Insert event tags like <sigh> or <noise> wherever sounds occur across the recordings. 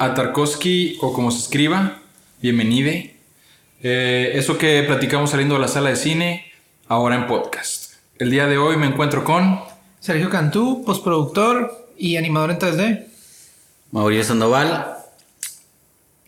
A Tarkovsky o como se escriba. Bienvenide. Eh, eso que platicamos saliendo de la sala de cine, ahora en podcast. El día de hoy me encuentro con Sergio Cantú, postproductor y animador en 3D. Mauricio Sandoval,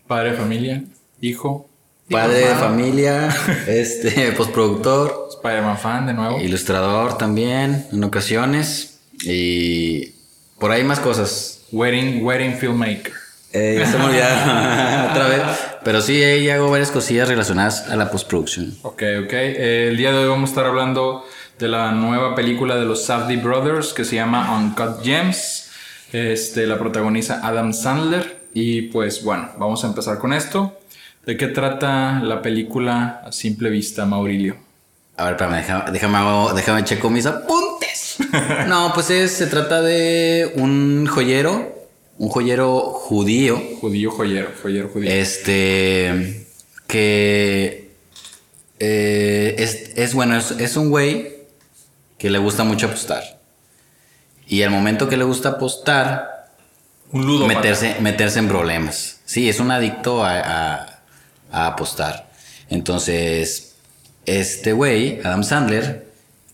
padre de familia, hijo, padre de familia, <laughs> este, postproductor, Spider-Man fan de nuevo. ilustrador también en ocasiones y por ahí más cosas. Wedding, wedding filmmaker. Eh, ya se me olvidaron <laughs> otra vez. Pero sí, ahí hago varias cosillas relacionadas a la postproducción. Ok, ok. Eh, el día de hoy vamos a estar hablando de la nueva película de los Safdie Brothers que se llama Uncut Gems. Este, la protagoniza Adam Sandler. Y pues bueno, vamos a empezar con esto. ¿De qué trata la película a simple vista, Maurilio? A ver, espérame, déjame, déjame, déjame checo mis apuntes. <laughs> No, pues es, se trata de un joyero, un joyero judío, Judío joyero, joyero judío. este, que eh, es, es bueno, es, es un güey que le gusta mucho apostar. Y al momento que le gusta apostar, un ludo. meterse, meterse en problemas. Sí, es un adicto a, a- a apostar. Entonces, este güey, Adam Sandler,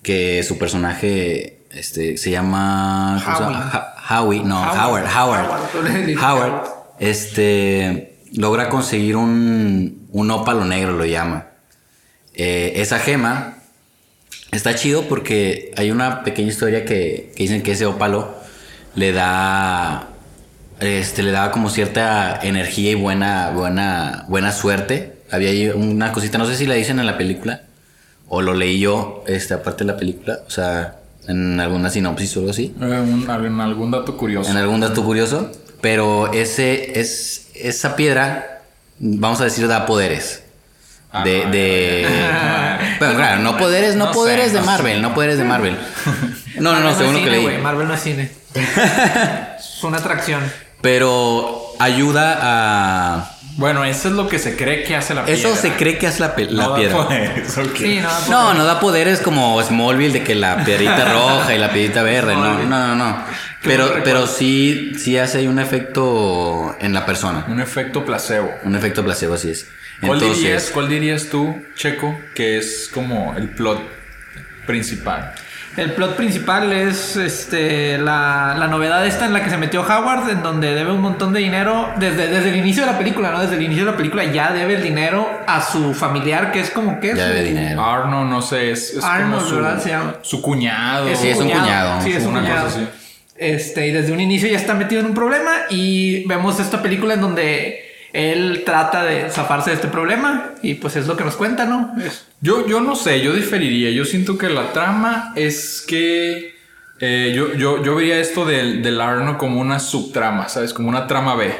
que su personaje este, se llama... ¿cómo se llama? Ha- Howie, no, Howard, Howard. Howard. Howard, este, logra conseguir un, un ópalo negro, lo llama. Eh, esa gema está chido porque hay una pequeña historia que, que dicen que ese ópalo le da este le daba como cierta energía y buena buena buena suerte había ahí una cosita no sé si la dicen en la película o lo leí yo este aparte de la película o sea en alguna sinopsis o algo así Eh, un- algún, dato curioso. en algún dato curioso pero ese es esa piedra vamos a decir da poderes Ah, de, de vale. <laughs> pero claro no poderes no, No sé, poderes de no Marvel no poderes de Marvel <laughs> no no no según lo que leí Marvel no es cine. <laughs> es una atracción. pero ayuda a Bueno, eso es lo que se cree que hace la piedra. eso se cree que hace la, la No da piedra poderes, ok. Sí, no, pues, No, no da poderes como Smallville de que la piedrita <laughs> roja y la piedrita verde. No, no, no, no. Pero, pero sí, sí hace un efecto en la persona. Un efecto placebo. Un efecto placebo, así es. ¿Cuál, dirías, ¿Cuál dirías tú, Checo, que es como el plot principal? El plot principal es este la, la novedad esta en la que se metió Howard, en donde debe un montón de dinero desde, desde el inicio de la película, ¿no? Desde el inicio de la película ya debe el dinero a su familiar, que es como que Ya su- debe dinero. Arno, no sé, es, es Arnold, como su, ¿verdad? Se llama. su cuñado. Sí, es un cuñado. Sí, es un Una cosa así. Este, y desde un inicio ya está metido en un problema y vemos esta película en donde él trata de zafarse de este problema y pues es lo que nos cuenta, ¿no? Yo, yo no sé, yo diferiría. Yo siento que la trama es que eh, yo, yo, yo vería esto del, del Arno como una subtrama, ¿sabes? Como una trama B.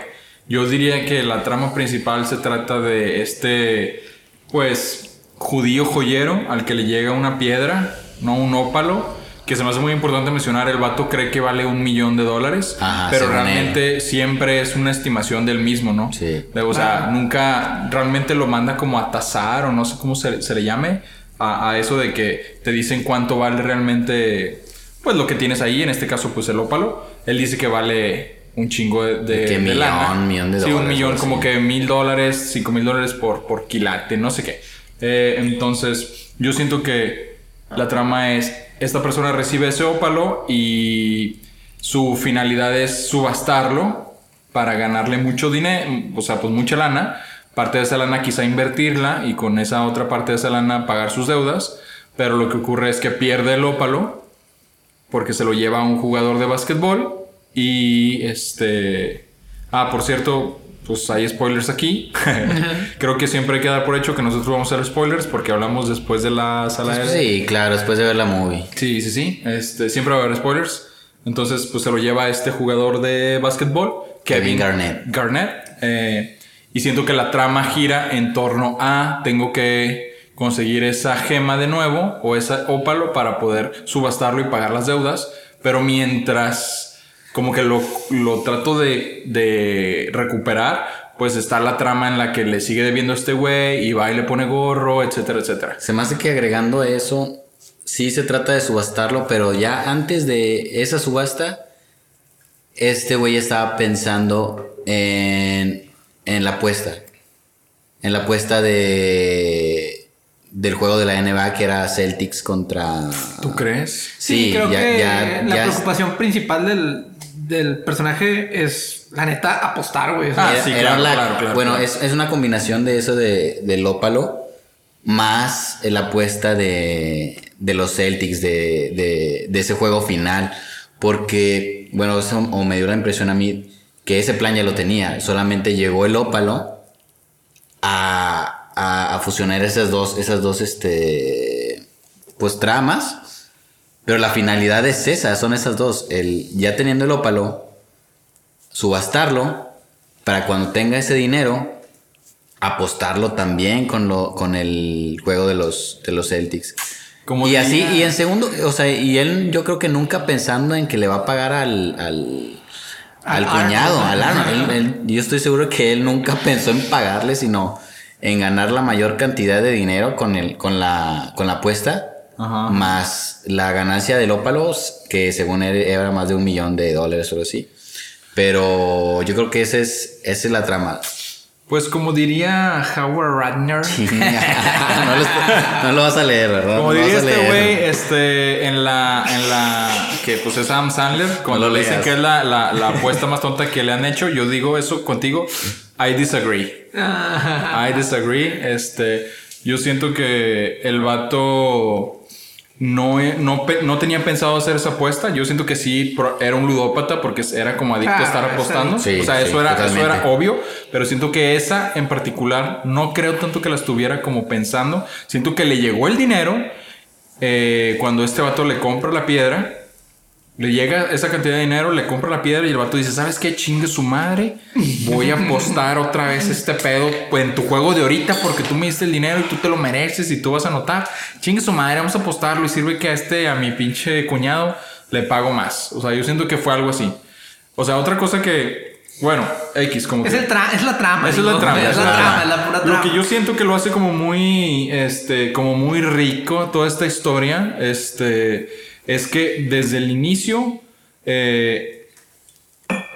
Yo diría que la trama principal se trata de este, pues, judío joyero al que le llega una piedra, no un ópalo. Que se me hace muy importante mencionar, el vato cree que vale un millón de dólares, Ajá, pero realmente siempre es una estimación del mismo, ¿no? Sí. De- O sea, nunca realmente lo manda como a tasar o no sé cómo se, se le llame a, a eso de que te dicen cuánto vale realmente pues lo que tienes ahí, en este caso pues el ópalo. Él dice que vale un chingo de, de millón, lana. millón de Sí, un dólares, millón, como que mil dólares, cinco mil dólares por, por quilate, no sé qué. Eh, entonces, yo siento que la trama es, esta persona recibe ese ópalo y su finalidad es subastarlo para ganarle mucho dinero, o sea, pues mucha lana. Parte de esa lana quizá invertirla y con esa otra parte de esa lana pagar sus deudas. Pero lo que ocurre es que pierde el ópalo porque se lo lleva a un jugador de básquetbol y este... Ah, por cierto, pues hay spoilers aquí. <laughs> Creo que siempre hay que dar por hecho que nosotros vamos a hacer spoilers porque hablamos después de la sala de... sí, claro, después de ver la movie. Sí, sí, sí. Este, siempre va a haber spoilers. Entonces, pues se lo lleva este jugador de básquetbol, Kevin Garnett. Garnett. eh, y siento que la trama gira en torno a tengo que conseguir esa gema de nuevo o ese ópalo para poder subastarlo y pagar las deudas. Pero mientras como que lo, lo trato de, de recuperar, pues está la trama en la que le sigue debiendo a este güey y va y le pone gorro, etcétera, etcétera. Se me hace que agregando eso, sí se trata de subastarlo, pero ya antes de esa subasta, este güey estaba pensando en, en la apuesta. En la apuesta de del juego de la NBA que era Celtics contra. ¿Tú crees? Sí, creo que la preocupación principal del, del personaje es, la neta, apostar, güey. Ah, sí, claro, claro, Bueno, Es, es, una combinación de eso de, del ópalo más la apuesta de, de los Celtics, de, de, de, ese juego final. Porque, bueno, eso o me dio la impresión a mí que ese plan ya lo tenía. Solamente llegó el ópalo a, a, a fusionar esas dos, esas dos, este, pues tramas pero la finalidad es esa, son esas dos. El, ya teniendo el ópalo, subastarlo para cuando tenga ese dinero, apostarlo también con, lo, con el juego de los, de los Celtics. y así, y en segundo, o sea, y él yo creo que nunca pensando en que le va a pagar al, al, al, cuñado, al Arnold. yo estoy seguro que él nunca <laughs> pensó en pagarle, sino en ganar la mayor cantidad de dinero con, el, con, la, con la apuesta más la ganancia del ópalos, que según él era más de un millón de dólares o así. Pero yo creo que ese es, esa es la trama. Pues como diría Howard Radner. <laughs> no, lo, vas a leer, ¿verdad? Como diría este güey, este, en la, en la, que pues es Adam Sandler, cuando le dicen que es la, la, la apuesta más tonta que le han hecho, yo digo eso contigo, I disagree. <laughs> I disagree. Este, yo siento que el vato no, no, no tenía pensado hacer esa apuesta. Yo siento que sí era un ludópata porque era como adicto a estar ah, apostando. o sea, eso, era, eso era obvio. Pero siento que esa en particular no creo tanto que la estuviera como pensando. Siento que le llegó el dinero eh, cuando este vato le compra la piedra. Le llega esa cantidad de dinero, le compra la piedra y el vato dice, ¿sabes qué? Chingue su madre. Voy a apostar otra vez este pedo en tu juego de ahorita porque tú me diste el dinero y tú te lo mereces y tú vas a anotar. Chingue su madre, vamos a apostarlo y sirve que a este, a mi pinche cuñado, le pago más. O sea, yo siento que fue algo así. O sea, otra cosa que, bueno, X como... Es, el es la trama. Esa es la trama. Es la, trama, es la pura trama. Lo que yo siento que lo hace como muy, este, como muy rico toda esta historia, este es que desde el inicio eh,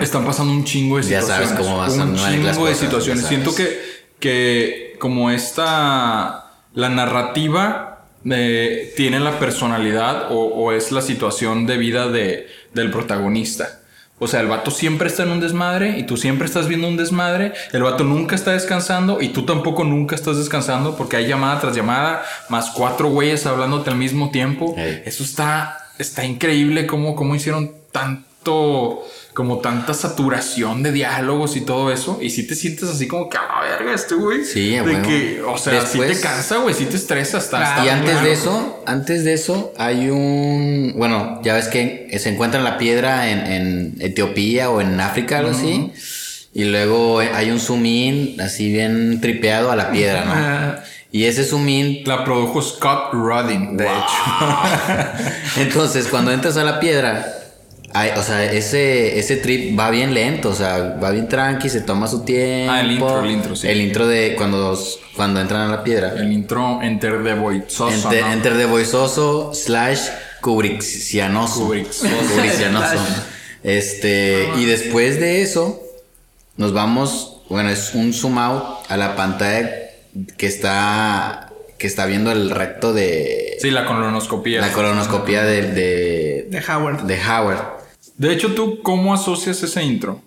están pasando un chingo de situaciones. Ya sabes cómo va Un chingo de situaciones. Siento que, que como esta, la narrativa eh, tiene la personalidad o, es la situación de vida de, del protagonista. O sea, el vato siempre está en un desmadre y tú siempre estás viendo un desmadre. El vato nunca está descansando y tú tampoco nunca estás descansando porque hay llamada tras llamada, más cuatro güeyes hablándote al mismo tiempo. Eso está está increíble cómo, cómo hicieron tanto, como tanta saturación de diálogos y todo eso. Y si te sientes así como que a la verga este güey. Sí, de que, o sea, si te cansa, güey, si te estresa hasta. y antes de eso, antes de eso, hay un. Bueno, ya ves que se encuentra la piedra en, Etiopía o en África, algo así. Y luego hay un zoom in así bien tripeado a la piedra, ¿no? Y ese zoom in... La produjo Scott Rudin, de hecho. <laughs> Entonces, cuando entras a la piedra, o sea, ese, ese trip va bien lento, o sea, va bien tranqui, se toma su tiempo. Ah, el intro, el intro, sí. El intro de cuando, cuando entran a la piedra. El intro enter de voizoso. Enter, ¿no? enter de voizoso slash Kubricksianoso. Kubricksianoso. este, y después de eso, nos vamos, bueno, es un zoom out a la pantalla que está que está viendo el recto de sí la colonoscopía. la colonoscopía de, de, de Howard. de Howard. De hecho tú cómo asocias ese intro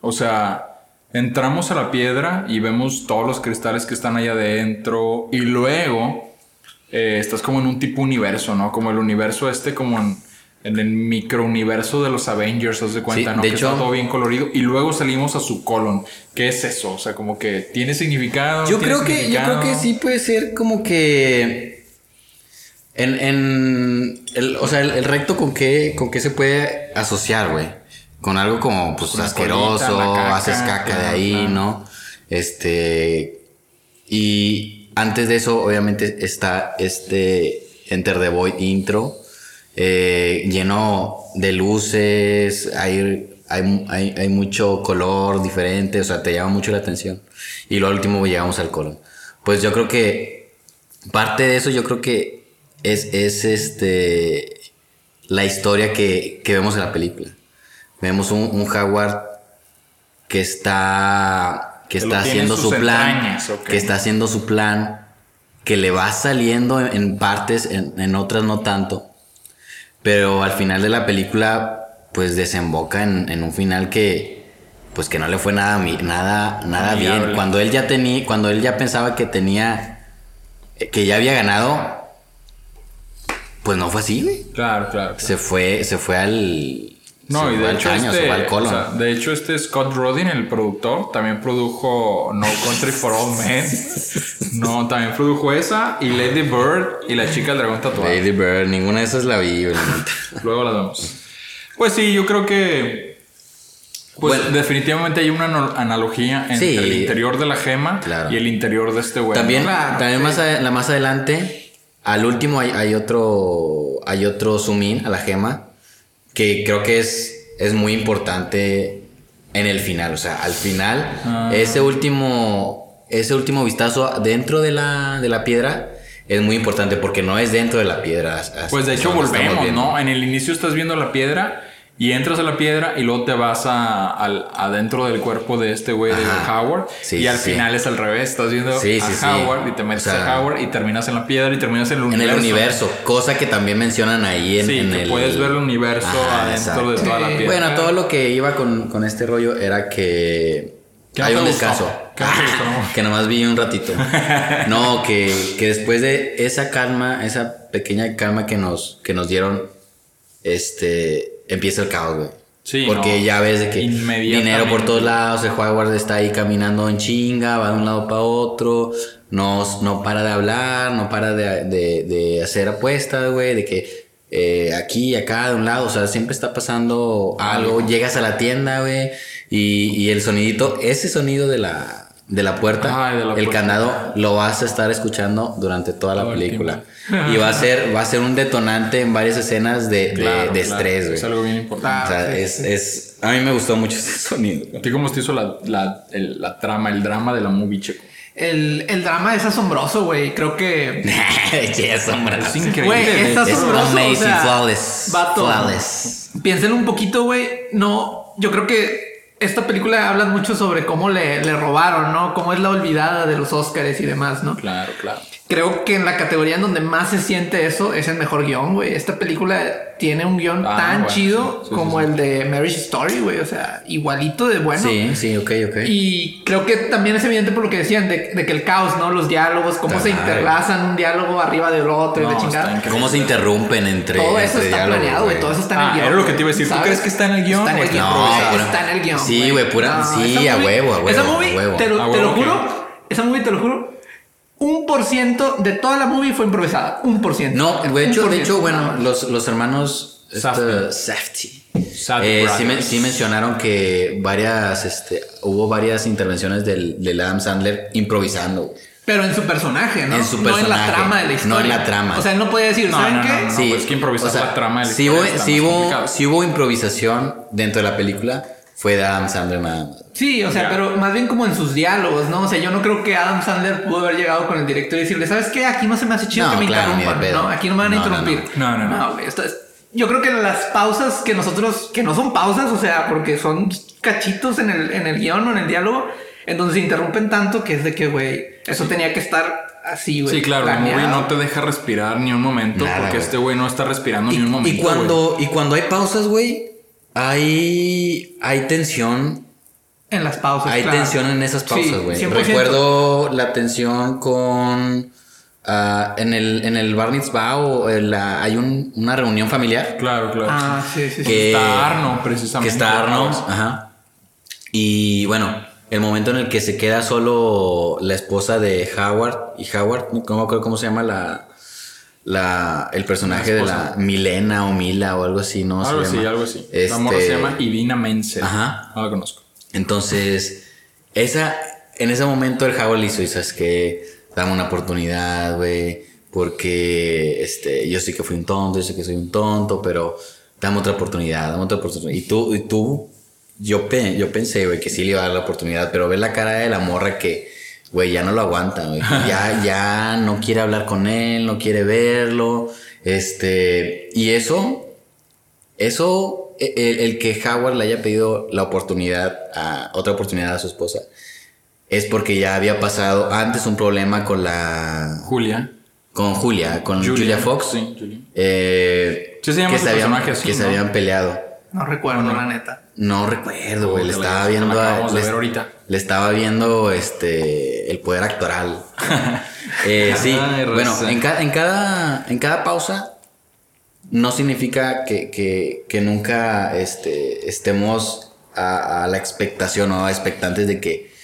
o sea entramos a la piedra y vemos todos los cristales que están ahí adentro y luego eh, estás como en un tipo universo no como el universo este como en en el microuniverso de los Avengers, haz de cuenta, ¿no? que está todo bien colorido. Y luego salimos a su colon. ¿Qué es eso? O sea, como que tiene significado. Yo creo que, yo creo que sí puede ser como que. En, en el, o sea, el, recto con qué, con qué se puede asociar, güey. Con algo como pues asqueroso, haces caca de ahí, ¿no? Este. Y antes de eso, obviamente, está este Enter the Void intro eh, lleno de luces, hay, hay, hay, mucho color diferente, o sea, te llama mucho la atención. Y lo último llegamos al color. Pues yo creo que parte de eso yo creo que es, es este la historia que, que vemos en la película. vemos un, un Howard que está, que Que está haciendo su plan, entrañas, que está haciendo su plan, que le va saliendo en, en partes, en, en otras no tanto. Pero al final de la película, pues desemboca en, en un final que, pues que no le fue nada, nada, nada bien. Cuando él ya tenía, cuando él ya pensaba que tenía, eh, que ya había ganado, pues no fue así, güey. Claro, claro. claro. Se fue, se fue al. No, se y de hecho, caño, este, o sea, de hecho, este Scott Rodin, el productor, también produjo No Country for All Men. <laughs> no, también produjo esa y Lady Bird y La Chica del Dragón Tatuado. Lady Bird, ninguna de esas la vi. <laughs> Luego la vemos. Pues sí, yo creo que. Pues Bueno. definitivamente hay una analogía entre Sí. el interior de la gema Claro. y el interior de este güey. También, claro, también sí. más, a- la más adelante, al último hay, hay otro, hay otro zoom in a la gema que creo que es, es muy importante en el final. O sea, al final, Ah. ese último, ese último vistazo dentro de la, de la piedra es muy importante porque no es dentro de la piedra. Pues de hecho volvemos. ¿no? En el inicio estás viendo la piedra y entras a la piedra y luego te vas a, al- adentro del cuerpo de este güey de. Howard Sí, y al sí. final es al revés, estás viendo Sí, a. Howard y te metes O sea, a Howard y terminas en la piedra y terminas en el En universo. el universo, cosa que también mencionan ahí en, Sí, en que el... puedes ver el universo Ajá, adentro exacto. de toda la piedra. Bueno, todo lo que iba con, con este rollo era que ¿Qué no hay un descanso. <laughs> Que nomás vi un ratito. <laughs> No, que, que después de esa calma, esa pequeña calma que nos, que nos dieron, este, empieza el caos, güey. Sí, Porque no. ya ves de que dinero por todos lados, el Howard está ahí caminando en chinga, va de un lado para otro, no, no para de hablar, no para de, de- de hacer apuestas, güey, de que eh, aquí, acá, de un lado, o sea, siempre está pasando algo, llegas a la tienda, güey, y, y el sonidito, ese sonido de la, de la puerta, Ay, de la el puerta. candado, lo vas a estar escuchando durante toda la el película. Y va a <laughs> ser, va a ser un detonante en varias escenas de, de- Claro, de claro. estrés, güey. Es algo bien importante. O sea, Ah, sí, es, es. A mí me gustó mucho ese sonido. ¿A ti cómo te hizo la, la, el- la trama, el drama de la movie, Checo? El, el drama es asombroso, güey. Creo que. <laughs> Che, sombra. Es increíble. Güey, es Es asombroso. amazing, o sea, flawless. vato, Flawless. Piénsenlo un poquito, güey. No, yo creo que esta película habla mucho sobre cómo le, le robaron, ¿no? Cómo es la olvidada de los Oscars y demás, ¿no? Claro, claro. Creo que en la categoría en donde más se siente eso es el mejor guion, güey. Esta película tiene un guion Ah, tan bueno, chido sí, sí, como sí, sí. el de Marriage Story, güey. O sea, igualito de bueno. Sí, sí, ok, ok. Y creo que también es evidente por lo que decían de, de que el caos, ¿no? Los diálogos, cómo se interlazan un diálogo arriba del otro y No, la chingada. ¿Cómo se interrumpen entre. Todo eso entre está planeado, güey. Todo eso está en Ah, el guion. era lo que te iba a decir. ¿Tú crees que está en el guion Está en el está guion. güey, está en el guion. Sí, güey, pura- sí, esa a huevo, a huevo, Esa a movie, huevo. te lo, juro. Esa movie, te lo juro. Un por ciento de toda la movie fue improvisada. Un por ciento. No, de hecho, de hecho, bueno, los, los hermanos este, Sad eh, sí, me- sí mencionaron que varias, este, hubo varias intervenciones del, del Adam Sandler improvisando. Pero en su personaje, ¿no? En su No en la personaje, trama de la no historia. en la trama. O sea, él no podía decir, No, ¿saben no, qué? no, no. pues, que improvisar la trama de la sí historia hubo, está sí hubo- sí hubo improvisación dentro de la película, fue de Adam Sandler nada más. Sí, o sea, Ya. pero más bien como en sus diálogos, ¿no? O sea, yo no creo que Adam Sandler pudo haber llegado con el director y decirle, ¿sabes qué? Aquí no se me hace chido No, que me claro, interrumpan. ¿no? Aquí no me van a No, no, interrumpir. no. No, no, no. güey, esto es- Yo creo que las pausas que nosotros, que no son pausas, o sea, porque son cachitos en el, en el guion o en el diálogo, en donde se interrumpen tanto que es de que, güey, eso tenía que estar así, güey. Sí, claro, la planeado. movie no te deja respirar ni un momento Nada, porque güey. este güey no está respirando Y, ni un momento. y cuando, y cuando hay pausas, güey, hay, hay tensión En las pausas. Hay claro. tensión en esas pausas, güey. 100%. Recuerdo la tensión con. ah, en el, en el Bar o la- hay un- una reunión familiar. Claro, claro. Ah, sí, sí, sí. que Está Arno, que precisamente. está Arno, ajá. Y bueno, el momento en el que se queda solo la esposa de Howard y Howard, no me acuerdo cómo se llama la, la el personaje La de la Milena o Mila o algo así, ¿no? algo así, algo así. Este, La morra se llama Idina Menzel. Ajá. No la conozco. Entonces, esa, en ese momento el Howard le hizo, y sabes que dame una oportunidad, güey, porque este, yo sé que fui un tonto, yo sé que soy un tonto, pero dame otra oportunidad, dame otra oportunidad. Y tú, y tú, yo, pe- yo pensé, güey, que sí le iba a dar la oportunidad, pero ver la cara de la morra que, güey, ya no lo aguanta, güey, ya, ya no quiere hablar con él, no quiere verlo, este, y eso, eso el, el que Howard le haya pedido la oportunidad, a, otra oportunidad a su esposa, es porque ya había pasado antes un problema con la... Julia. Con Julia, con Julia, Fox. Sí, Julia. eh, Sí, se llama que se habían, así, que se habían peleado. No recuerdo, la neta. No recuerdo, güey. Le estaba viendo. la a- ver ahorita. Le estaba viendo este el poder actoral. <laughs> Eh, sí. Ay, bueno, en, ca- en cada. En cada pausa. No significa que, que, que nunca este, estemos a, a la expectación o a expectantes de que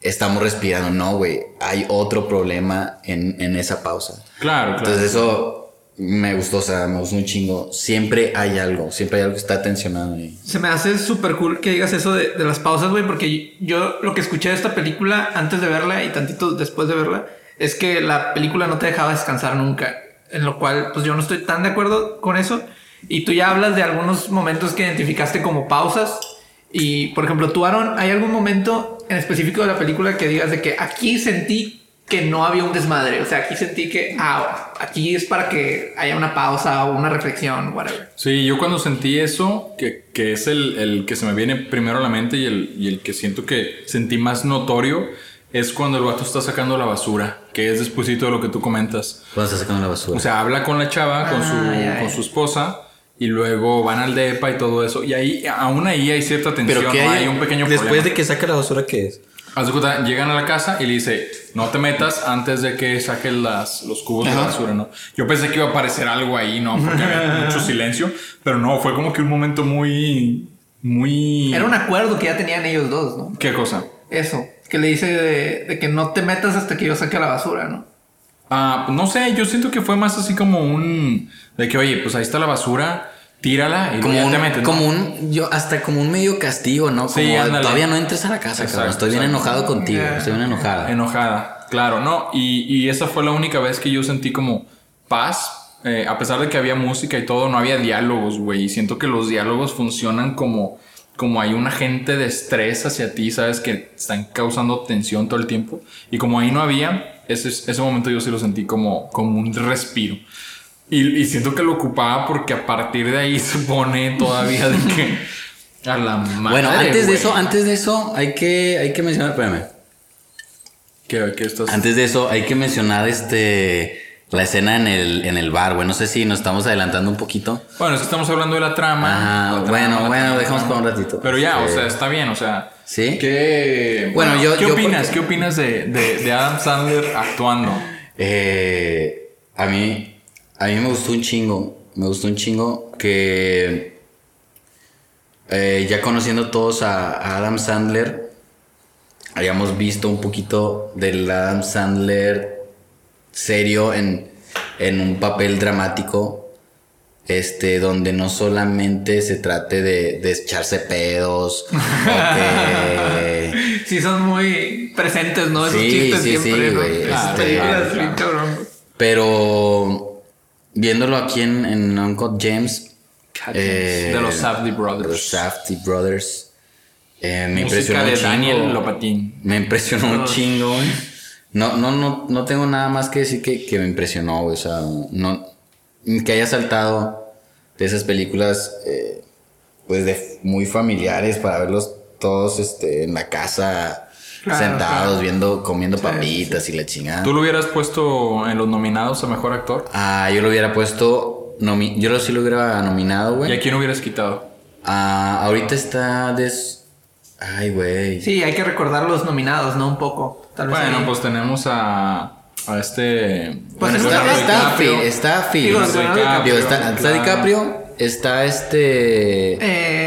estamos respirando. No, güey. Hay otro problema en, en esa pausa. Claro, claro. Entonces eso me gustó, o sea, me gustó un chingo. Siempre hay algo, siempre hay algo que está tensionado ahí. Se me hace súper cool que digas eso de, de las pausas, güey, porque yo lo que escuché de esta película antes de verla y tantito después de verla es que la película no te dejaba descansar nunca. En lo cual, pues yo no estoy tan de acuerdo con eso. Y tú ya hablas de algunos momentos que identificaste como pausas. Y, por ejemplo, tú, Aaron, ¿hay algún momento en específico de la película que digas de que aquí sentí que no había un desmadre? O sea, aquí sentí que, ah, aquí es para que haya una pausa o una reflexión, whatever. Sí, yo cuando sentí eso, que, que es el, el que se me viene primero a la mente y el, y el que siento que sentí más notorio, es cuando el vato está sacando la basura, que es despuesito de lo que tú comentas. Cuando está sacando la basura. O sea, habla con la chava, con, Ah, su, ya, ya. con su esposa, y luego van al depa y todo eso. Y ahí, aún ahí hay cierta tensión, ¿no? hay, un pequeño Después problema. de que saca la basura, ¿qué es? Haz de cuenta, llegan a la casa y le dice, no te metas antes de que saque las, los cubos de Ajá. basura, ¿no? Yo pensé que iba a aparecer algo ahí, ¿no? Porque había <laughs> mucho silencio, pero no, fue como que un momento muy, muy... Era un acuerdo que ya tenían ellos dos, ¿no? ¿Qué cosa? Eso, que le dice de, de que no te metas hasta que yo saque la basura, ¿no? Ah, no sé, yo siento que fue más así como un... De que, oye, pues ahí está la basura, tírala y Como un, ¿no? como un, yo, hasta como un medio castigo, ¿no? Como Sí, todavía no entres a la casa, cabrón. Exacto, Estoy bien exacto. enojado contigo, Ya. estoy bien enojada. Enojada, claro, ¿no? Y, y esa fue la única vez que yo sentí como paz. eh, a pesar de que había música y todo, no había diálogos, güey. Y siento que los diálogos funcionan como, como hay un agente de estrés hacia ti, ¿sabes? Que están causando tensión todo el tiempo. Y como ahí no había, ese, ese momento yo sí lo sentí como, como un respiro. Y, y siento que lo ocupaba porque a partir de ahí <laughs> se pone todavía de que... A la madre, bueno, antes de eso, antes de eso, hay que, hay que mencionar, espérame. Que, que estás... Antes de eso, hay que mencionar este la escena en el, en el bar, güey. No sé si nos estamos adelantando un poquito. Bueno, es que estamos hablando de la trama. Ajá, la trama, bueno, la bueno, trama, dejamos para un ratito. Pero ya, o sea, está bien, o sea. ¿Sí? ¿Qué, Bueno, yo- ¿qué yo opinas? porque- ¿Qué opinas de, de, de Adam Sandler actuando? Eh, a mí, a mí me gustó un chingo. Me gustó un chingo que eh, ya conociendo todos a, a Adam Sandler, hayamos visto un poquito del Adam Sandler serio en, en un papel dramático. Este, donde no solamente se trate de, de echarse pedos, que, <laughs> Sí, son muy presentes, ¿no? Esos Sí, chistes sí, siempre, sí, ¿no? este, cabrón. Pero viéndolo aquí en, en Uncle James, eh, de los Safdie de Brothers. los Safdie Brothers, eh, me Música impresionó de chingo. Daniel Lopatín. Me impresionó un chingo, güey. No, no, no, no tengo nada más que decir que, que me impresionó, güey. O sea, no, que haya saltado de esas películas, eh, pues de muy familiares para verlos todos este, en la casa, Claro, sentados, claro. viendo, comiendo papitas y la chingada. ¿Tú lo hubieras puesto en los nominados a mejor actor? Ah, yo lo hubiera puesto. nomi- yo lo sí lo hubiera nominado, ¿Y güey. a quién hubieras quitado? Ah, ahorita está des. Ay, güey. Sí, hay que recordar los nominados, ¿no? Un poco. Tal vez Bueno, ahí. pues tenemos a, a este. Pues Bueno, es está, está DiCaprio. Está Phil. Digo, Está está. DiCaprio, está este.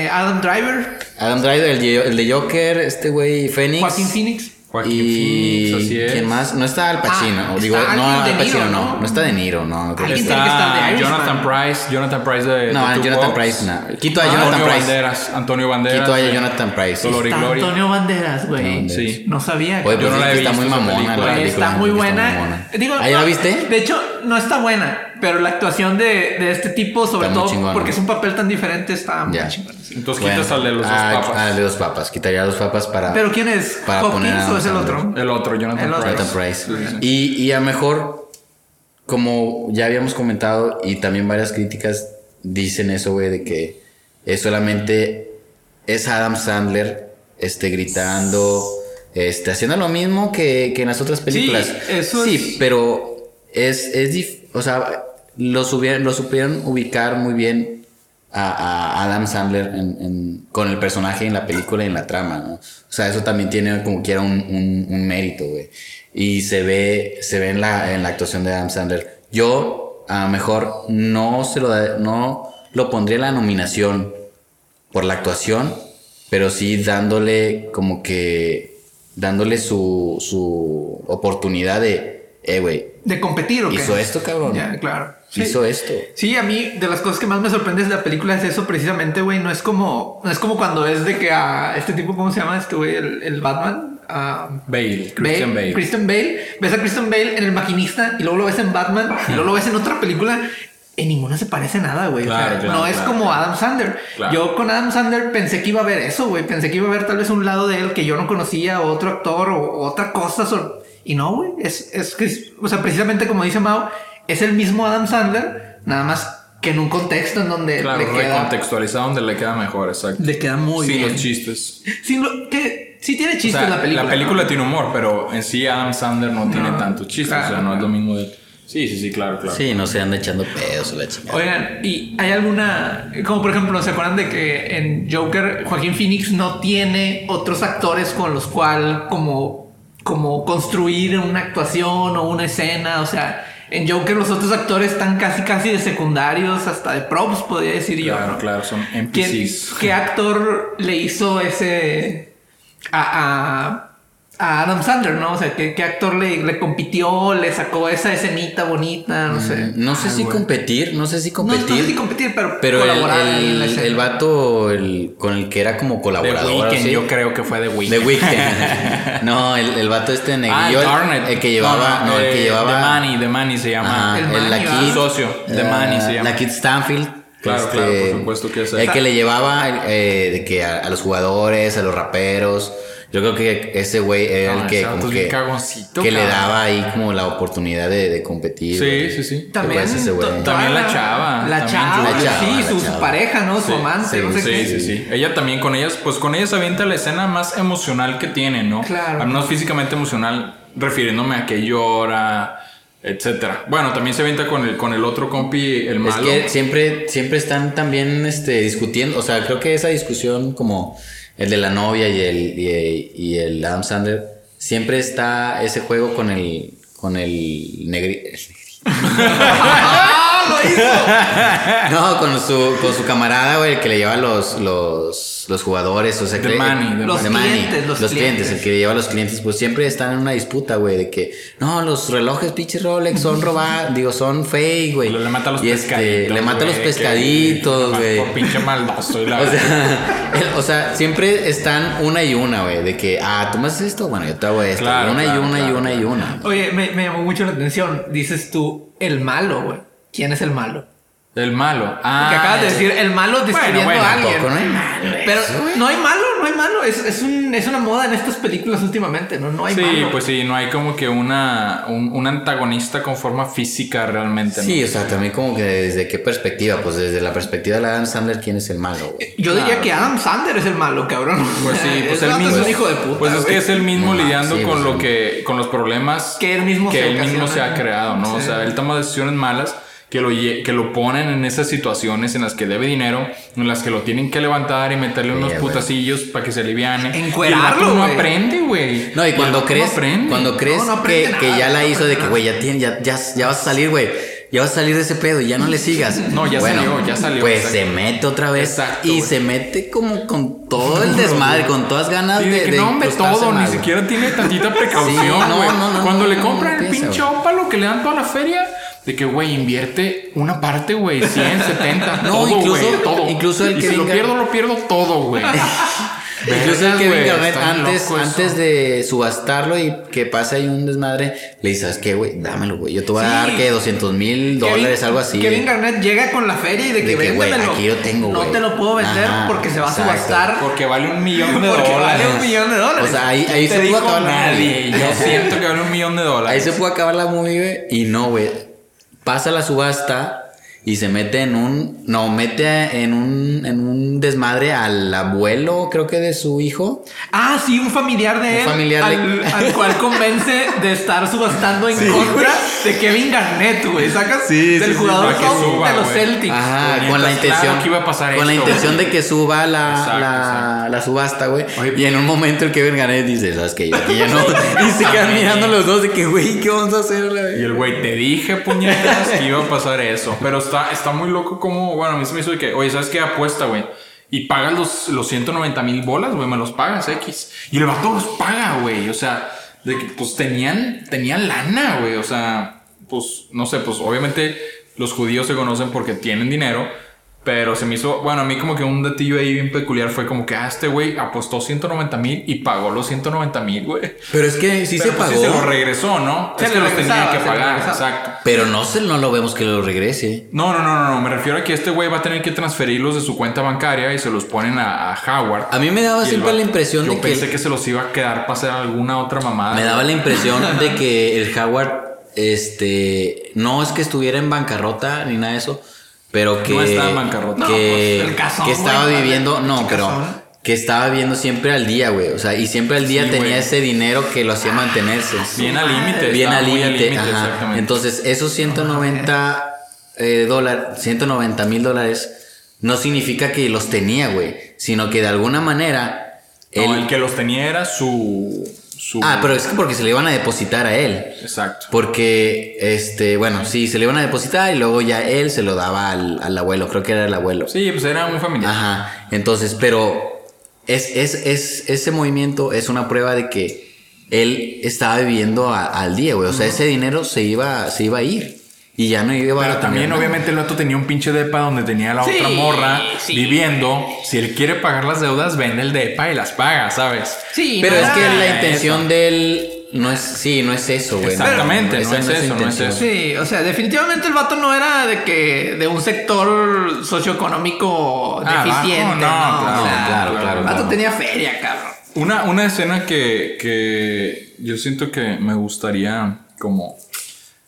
Eh, Adam Driver, Adam Driver, el, de- el de Joker, este güey Phoenix. Joaquín Phoenix. Joaquín y Phoenix, así es. ¿Quién más? No está Al Pacino. Ah, digo, está no, Al de Pacino Niro, no. ¿no? Está De Niro, no. creo que Alguien está- que estar de. Jonathan Price, Jonathan Price de. No, de Jonathan Popes. Price, no. Quito a Antonio Jonathan Price. Banderas, Antonio Banderas. Quito a de Jonathan Price. Dolor y Está Gloria. Antonio Banderas, güey. Sí. No sabía. Oye, que- Yo pues no la he que está visto muy mamona película. la película. está muy está buena. Digo, ¿Ah, ya la viste? De hecho, no está buena, pero la actuación de, de este tipo, sobre todo porque es un papel tan diferente, está muy chingón. sí. Entonces Bueno, quitas al de los dos ah, papas. Al de dos papas. Quitaría a dos papas para. Pero ¿quién es? Para poner a ¿Hopkins o es el otro? El otro, Jonathan El otro. Price. Jonathan Price. Sí, sí. Y, y a mejor, como ya habíamos comentado, y también varias críticas dicen eso, güey, de que es solamente es Adam Sandler este gritando, este haciendo lo mismo que, que en las otras películas. eso sí, es- pero es es o sea, lo lo supieron ubicar muy bien a, Adam Sandler con el personaje en la película y en la trama, ¿no? O sea, eso también tiene como quiera un, un, un mérito, güey. Y se ve, se ve en la, en la actuación de Adam Sandler. Yo, a lo mejor, no se lo, da- no lo pondría en la nominación por la actuación, pero sí dándole como que, dándole su, su oportunidad de, eh, güey, De competir, ¿o qué? hizo esto, cabrón. Ya, claro. Sí. Hizo esto. Sí, a mí de las cosas que más me sorprende de la película es eso precisamente, güey. No es como, no es como cuando es de que a este tipo, ¿cómo se llama este güey? El, el Batman. Bale, Christian Bale. Christian Bale. Ves a Christian Bale en el maquinista y luego lo ves en Batman y luego lo ves en otra película. En ninguna se parece nada, güey. O sea, Claro, claro, no es claro, como claro. Adam Sandler. Claro. Yo con Adam Sandler pensé que iba a ver eso, güey. Pensé que iba a ver tal vez un lado de él que yo no conocía, o otro actor, o, o otra cosa. Y no, güey. Es, es que, o sea, precisamente como dice Mao, es el mismo Adam Sandler, nada más que en un contexto en donde Claro, le queda, recontextualizado donde le queda mejor, exacto. le queda muy Sin bien. los chistes. Sin lo, que sí tiene O chistes sea, la película. ¿no? tiene humor, pero en sí Adam Sandler no, tiene tanto chiste. o sea, claro, no es lo mismo de. Sí, sí, sí, claro, claro. Sí, no se anda echando pedos o la chingada. Oigan, ¿y hay alguna, como por ejemplo, ¿se acuerdan de que en Joker Joaquín Phoenix no tiene otros actores con los cuales como, como construir una actuación o una escena? O sea, en Joker los otros actores están casi casi de secundarios, hasta de props, podría decir yo. Claro, claro, son ¿Quién- NPCs. ¿Qué actor le hizo ese a, a- Adam Sandler, no? O sea, ¿qué, qué actor le, le compitió, le sacó esa escenita bonita? No sé. No sé Ay, si güey. competir, no sé si No, no competir. sé si competir, pero, Pero el, colaborar ahí en la el, escena. el vato el, con el que era como The colaborador. Weeknd, ¿sí? yo creo que fue The Weeknd. The Weeknd. <laughs> no, el, el vato este Ah, negrillo. el, el que llevaba. No, el que eh, llevaba. The Manny, The Manny se llama. Ajá, El el, Manny, la. Kid. Socio, The Manny se llama. La Kid Stanfield. Claro, claro, por supuesto que es. El que le llevaba eh, de que a, a los jugadores, a los raperos. Yo creo que ese güey era No, el que como es que, le daba ahí como la oportunidad de, de competir. Sí, sí, sí. También, También la chava, La también chava, La chava, sí, la su, chava. pareja, ¿no? Su amante, sí, no sé Sí, qué. sí, sí. Ella también con ellas, pues con ellas avienta la escena más emocional que tiene, ¿no? Claro. Al menos físicamente emocional, refiriéndome a que llora, etcétera. Bueno, también se avienta con el, con el otro compi, el Es malo. que siempre, siempre están también este, discutiendo, o sea, creo que esa discusión como el de la novia y el, y, y el Adam Sandler, siempre está ese juego con el, con el negri... <laughs> ¡Ah, <laughs> lo hizo! <laughs> No, con su, con su camarada, güey, el que le lleva los, los, los jugadores, o sea, que- money, Los the money, clientes, los clientes. el que lleva a los clientes, pues siempre están en una disputa, güey, de que, no, los relojes pinche Rolex son robados, <laughs> digo, son fake, güey. Le mata a los Y este, pescaditos. le mata a los pescaditos, güey. Por pinche maldoso. y la <laughs> O verdad. sea, el- o sea, siempre están una y una, güey, de que, ah, tú me haces esto, bueno, yo te hago esto. Claro, una claro, y una y claro, una y una. Oye, me, me llamó mucho la atención. Dices tú, el malo, güey. ¿Quién es el malo? El malo. Ah, que acabas de decir, el malo describiendo bueno, a alguien. Tampoco no hay malo Pero no hay malo, no hay malo. Es, es, un, es una moda en estas películas últimamente, ¿no? No hay Sí, malo. pues sí, no hay como que una, un, un antagonista con forma física realmente. ¿no? Sí, o sea, también como que desde qué perspectiva, pues desde la perspectiva de Adam Sandler, ¿quién es el malo, güey? Yo diría que Adam Sandler es el malo, cabrón. Pues sí, <laughs> pues él mismo. es un hijo de puta. pues es que es el mismo No, lidiando sí, con pues, lo sí. que, con los problemas Que él mismo que se él mismo se ha creado, ¿no? O Sí. sea, él toma decisiones malas que lo, que lo ponen en esas situaciones en las que debe dinero, en las que lo tienen que levantar y meterle unos güey. putacillos para que se aliviane. Encuerarlo, Y no aprende, güey. No, y cuando crees, no cuando crees No, no aprende que, que ya la hizo de que, güey, ya, tiene, ya, ya, ya vas a salir, güey. Ya vas a salir de ese pedo y ya no le sigas. No, ya salió, ya salió, Pues exacto. se mete otra vez Exacto, y se mete como con todo <laughs> el desmadre, con todas ganas Sí, de, de que no, hombre, todo, ni siquiera tiene tantita <laughs> precaución, Sí, no, güey. no, no, Cuando le compran el pinche ópalo que le dan toda la feria, de que, güey, invierte una parte, güey, 100, 70, <laughs> No, todo, incluso- güey, todo. incluso el y que si lo pierdo, lo pierdo todo, güey. <laughs> Incluso el está bien antes, antes de subastarlo y que pase ahí un desmadre, le dices, ¿sabes qué, güey? Dámelo, güey. Yo te voy a dar que 200 mil dólares, algo así. Kevin. Garnett llega con la feria y de que, De que, güey, aquí lo tengo, No te lo puedo vender Ajá, porque se va a subastar. Porque vale un millón de <laughs> Porque dólares. vale un millón de dólares. O sea, ahí, ahí se pudo dijo acabar la nadie. movie. Yo siento que vale un millón de Ahí dólares. se pudo acabar la movie, güey. Y no, güey. Pasa la subasta y se mete en un. No, mete en un, en un desmadre al abuelo, creo que de su hijo. Ah, sí, un familiar de Un él. familiar de- al, al cual convence de estar subastando en contra de Kevin Garnett, güey. ¿Sacas? Sí, Del sí, sí, jugador que top suba, de los güey. Celtics. Ajá, con la claro intención. que iba a pasar con la intención güey. de que suba la, Exacto, la, exacto. la subasta, güey. Oye, Y en un momento el Kevin Garnett dice, ¿sabes qué? Yo aquí ya no. <laughs> <laughs> y se quedan mirando los dos de que, güey, ¿qué vamos a hacer? Y el güey, te dije, puñetas, que iba a pasar eso. Pero está, está muy loco como, bueno, a mí se me hizo de que, oye, ¿sabes qué? Apuesta, güey. Y pagas los, los 190 mil bolas, güey, me los pagas, X. Y el vato los paga, güey. O sea, pues tenían, tenían lana, güey. O sea, pues, no sé, pues obviamente los judíos se conocen porque tienen dinero. Pero se me hizo, bueno, a mí como que un datillo ahí bien peculiar fue como que, ah, este güey apostó 190 mil y pagó los 190 mil, güey. Pero es que sí Pero, se pues, pagó. se lo regresó, ¿no? Se es le que los tenía que pagar, exacto. Pero no, se, no lo vemos que lo regrese. No, no, no, no, no, me refiero a que este güey va a tener que transferirlos de su cuenta bancaria y se los ponen a, a Howard. A mí me daba siempre la impresión yo de que. pensé que se los iba a quedar para hacer alguna otra mamada. Me daba la impresión <laughs> de que el Howard, este, no es que estuviera en bancarrota ni nada de eso, pero que No estaba en bancarrota. que, No, pues, que estaba güey, viviendo, no, pero que estaba viviendo siempre al día, güey, o sea, y siempre al día Sí, tenía güey. ese dinero que lo hacía mantenerse. Bien al límite. Bien al límite. Entonces, esos 190 eh, dólares, 190 mil dólares no significa que los tenía, güey, sino que de alguna manera No, él- el que los tenía era su. Su Ah, pero es que porque se le iban a depositar a él. Exacto. Porque, este, bueno, sí, se le iban a depositar y luego ya él se lo daba al, al abuelo, creo que era el abuelo. Sí, pues era un familiar. Ajá, entonces, pero es, es, es, ese movimiento es una prueba de que él estaba viviendo a- al día, güey. O sea, ese dinero se iba, se iba a ir y ya no iba a Pero también, nada. obviamente, el vato tenía un pinche depa donde tenía la Sí, otra morra sí. viviendo. Si él quiere pagar las deudas, vende el depa y las paga, ¿sabes? Sí, Pero no es que la intención de él no es, sí, no es eso, güey. Exactamente, no es eso, no es eso. Sí, o sea, definitivamente el vato no era de que de un sector socioeconómico Ah, deficiente, bajo, no, no, claro, o sea, claro, claro, El vato claro. tenía feria, cabrón. Una, una escena que, que yo siento que me gustaría como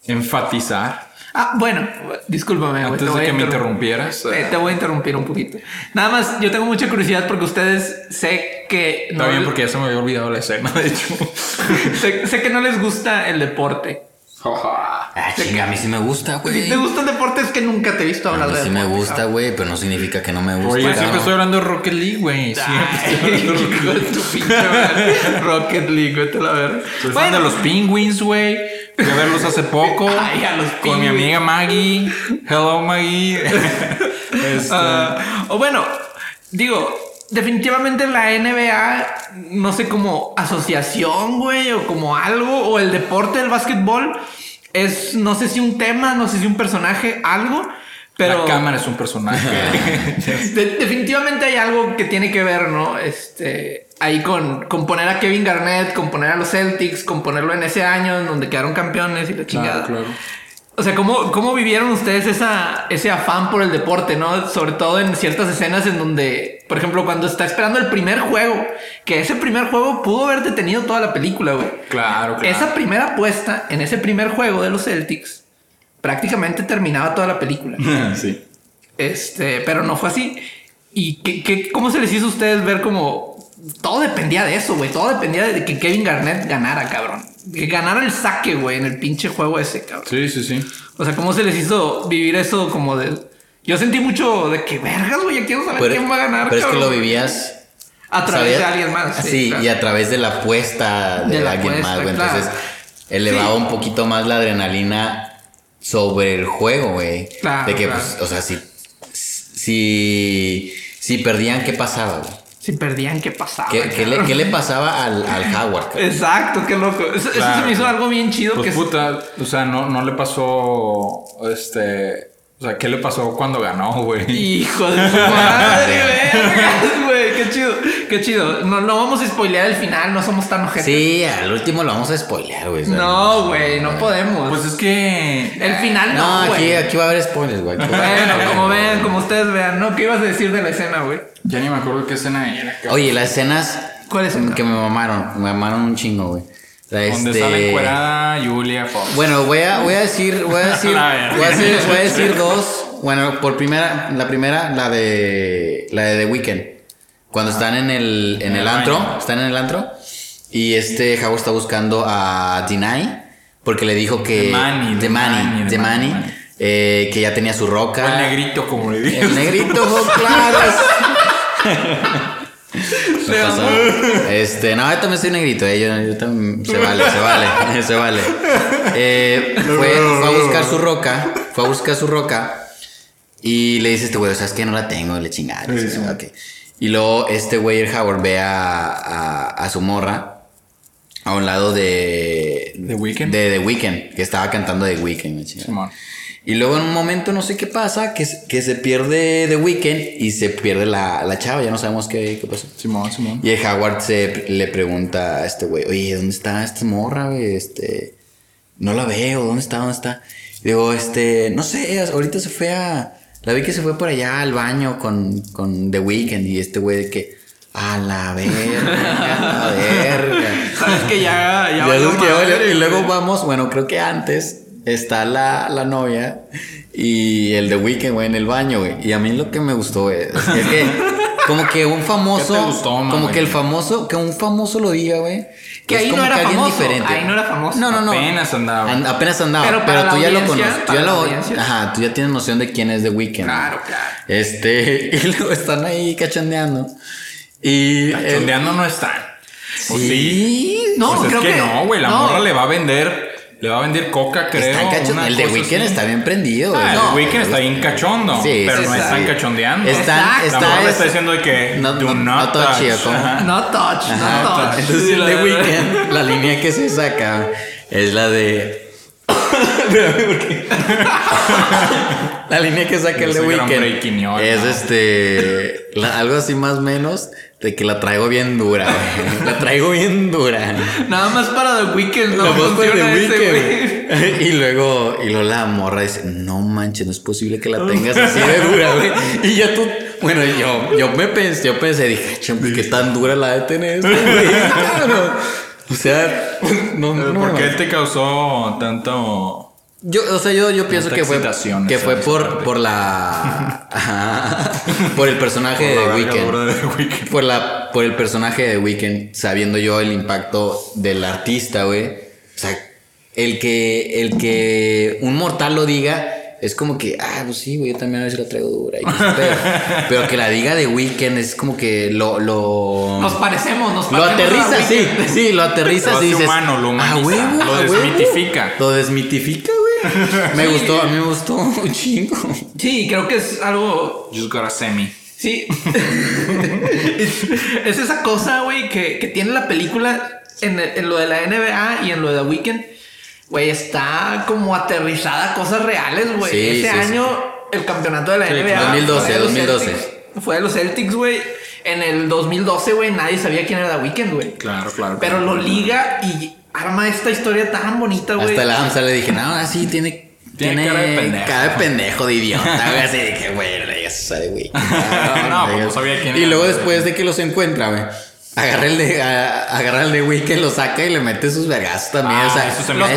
enfatizar Ah, bueno, discúlpame, antes te voy de a que me interrum- interrumpieras. Eh, te voy a interrumpir un poquito. Nada más, yo tengo mucha curiosidad porque ustedes sé que Está no bien les- porque ya se me había olvidado la escena, de hecho. <laughs> sé, sé que no les gusta el deporte. Ah, chinga, a mí sí me gusta, güey. Si te gusta el deporte es que nunca te he visto A hablar mí de sí me deporte, gusta, güey, pero no significa que no me gusta. Oye, yo siempre estoy hablando de Rocket League, güey. Siempre estoy hablando de Rocket League. tu pinche madre. Rocket League, vete a la verga. Soy fan de los Penguins, güey. Fui a verlos hace poco. <laughs> Ay, a los Con mi amiga Maggie. Hello, Maggie. <laughs> Este, Ah, o bueno, digo, definitivamente la NBA, no sé, como asociación, güey, o como algo, o el deporte del básquetbol, es, no sé si un tema, no sé si un personaje, algo, pero... La cámara es un personaje. <laughs> De- definitivamente hay algo que tiene que ver, ¿no? Este, ahí con, con poner a Kevin Garnett, con poner a los Celtics, con ponerlo en ese año en donde quedaron campeones y la chingada. claro. O sea, ¿cómo, ¿cómo vivieron ustedes esa, ese afán por el deporte, no? Sobre todo en ciertas escenas en donde, por ejemplo, cuando está esperando el primer juego, que ese primer juego pudo haber detenido toda la película, güey. Claro, claro. Esa primera apuesta en ese primer juego de los Celtics prácticamente terminaba toda la película. <laughs> sí. Este, pero no fue así. ¿Y qué, qué- cómo se les hizo a ustedes ver como todo dependía de eso, güey? Todo dependía de que Kevin Garnett ganara, cabrón. Que ganara el saque, güey, en el pinche juego ese, cabrón. Sí, sí, sí. O sea, ¿cómo se les hizo vivir eso como de... Yo sentí mucho de que vergas, güey, ya quiero saber Pero, quién va a ganar. pero es que cabrón". lo vivías A través ¿sabías? de alguien más. Sí, claro. y a través de la apuesta de, De la alguien apuesta, más, güey. claro. Entonces, elevaba Sí. un poquito más la adrenalina sobre el juego, güey. Claro, De que, claro. pues, o sea, si, si, si perdían, ¿qué pasaba, güey? Si perdían, ¿qué pasaba? ¿Qué, qué le, qué le pasaba al, al Howard? cabrón? Exacto, qué loco. Eso, se me hizo algo bien chido. Pues que puta, o sea, no, no le pasó, este, o sea, ¿qué le pasó cuando ganó, güey? Hijo de su madre, <laughs> vergas, güey. Qué chido, qué chido. No, no vamos a spoilear el final, no somos tan ojetes. Sí, al último lo vamos a spoilear, güey. No, güey, no podemos. Pues es que el final No, no, aquí, va a haber spoilers, güey. Bueno, como vean, como ustedes vean, ¿no? ¿Qué ibas a decir de la escena, güey? ya ni me acuerdo qué escena era. Oye, las escenas ¿Cuál es que me mamaron, me mamaron un chingo, güey. La, Donde este- sale encuerada Julia Fox. Bueno, voy a, voy a decir, voy a <laughs> decir, voy a decir, voy a decir dos, bueno, por primera, la primera, la de la de The Weeknd. Cuando están en el, en el antro, están en el antro. Y este Howard está buscando a Deny. Porque le dijo que. The Manny, The Manny, The Manny, eh, que ya tenía su roca. O el negrito, como le dije. El negrito, <laughs> claro. <laughs> Me pasó. Este, no, yo también soy negrito, eh, yo, yo también, se vale, se vale, <laughs> se vale. Eh, fue, fue a buscar su roca, fue a buscar su roca y le dice este güey, ¿sabes qué? No la tengo, le chingada. Sí. Y luego este güey, el Howard, ve a, a, a su morra a un lado de... ¿The Weeknd? De The Weeknd, que estaba cantando The Weeknd. Y luego en un momento no sé qué pasa, que, se- que se pierde The Weeknd y se pierde la, la chava, ya no sabemos qué, qué pasó. Simón, Simón. Y el Howard se le pregunta a este güey, oye, ¿dónde está esta morra, güey? Este, no la veo, ¿dónde está? ¿Dónde está? Digo, este, no sé, ahorita se fue a, la vi que se fue por allá al baño con, con The Weeknd y este güey de que, a la verga, a la verga. <laughs> Sabes que ya, ya, Ya que madre. Y luego vamos, bueno, creo que antes está la, la novia y el de Weekend, güey, en el baño, güey. Y a mí lo que me gustó, güey, es que como que un famoso, ¿Qué te gustó, mamá, como que el famoso, que un famoso lo diga, güey. Que ahí no era famoso, diferente. ahí no era famoso. No, no, no. Apenas andaba. An- apenas andaba. Pero Pero, tú la ya lo conoces. Tú ya lo, ajá, tú ya tienes noción de quién es The Weeknd. Claro, claro. Este, <laughs> y luego están ahí cachondeando. Y. el- Chondeando no están. ¿O Sí, No, pues creo es que, que- no, güey. La no. morra le va a vender. Le va a vender coca, creo. Una El de cosa Weekend así. está bien prendido. Ah, el No. Weekend está bien cachondo. Sí, pero sí, no están cachondeando. Están, Exacto. la está, está diciendo de que. No, do no, not touch. No touch, Ajá, no touch. Entonces Sí, el de. Weekend, <laughs> la línea que se saca es la de. Espérame, <laughs> <laughs> porque- la línea que saca el de Weekend es este. la- algo así más o menos de que la traigo bien dura, güey. La traigo bien dura. Nada más para The Weeknd no funciona de ese. Weekend. Y luego, y luego la morra dice, no manches, no es posible que la tengas así de dura, güey. Y ya tú, bueno, yo, yo me pensé, yo pensé, dije, "Chum, ¿qué tan dura la de tener este, güey? <laughs> Claro. O sea, no, no. ¿Por qué te causó tanto.? Yo, o sea, yo, yo pienso que fue, que fue por, por la, <laughs> por el personaje por de Weekend. Weeknd? Por, la, por el personaje de Weekend, sabiendo yo el impacto del artista, güey. O sea, el que, el que un mortal lo diga es como que, ah, pues sí, güey, yo también a veces la traigo dura. pedo. <laughs> Pero que la diga de Weekend es como que lo. lo Nos parecemos, nos lo parecemos a aterriza, sí, sí, lo aterriza, Lo sí. hace dices, humano, lo humaniza, "Ah, huevo, lo ah, huevo". desmitifica. Lo desmitifica. Me gustó, a mí me gustó <laughs> un chingo. Sí, creo que es algo Just got a semi. Sí. es, <laughs> es esa cosa, güey, que, que tiene la película en, el- en lo de la NBA y en lo de The Weeknd. Güey, está como aterrizada a cosas reales, güey. Sí, Ese sí, sí. año, el campeonato de la Sí, NBA. 2012, fue de los 2012. Celtics. Fue de los Celtics, güey. En el 2012, güey, nadie sabía quién era The Weeknd, güey. Claro, claro. Pero lo liga y arma esta historia tan bonita, güey. Hasta la AMSA le dije, no, así tiene. Tiene cara de pendejo. cara de pendejo, de idiota, <laughs> güey. Así dije, güey, <laughs> no le digas eso de güey. No, pues no sabía quién Y era, luego güey. después de que los encuentra, güey. Agarra el de, a- agarra el de Weekend, lo saca y le mete sus vergazos también. Ah, o sea, eso se me hace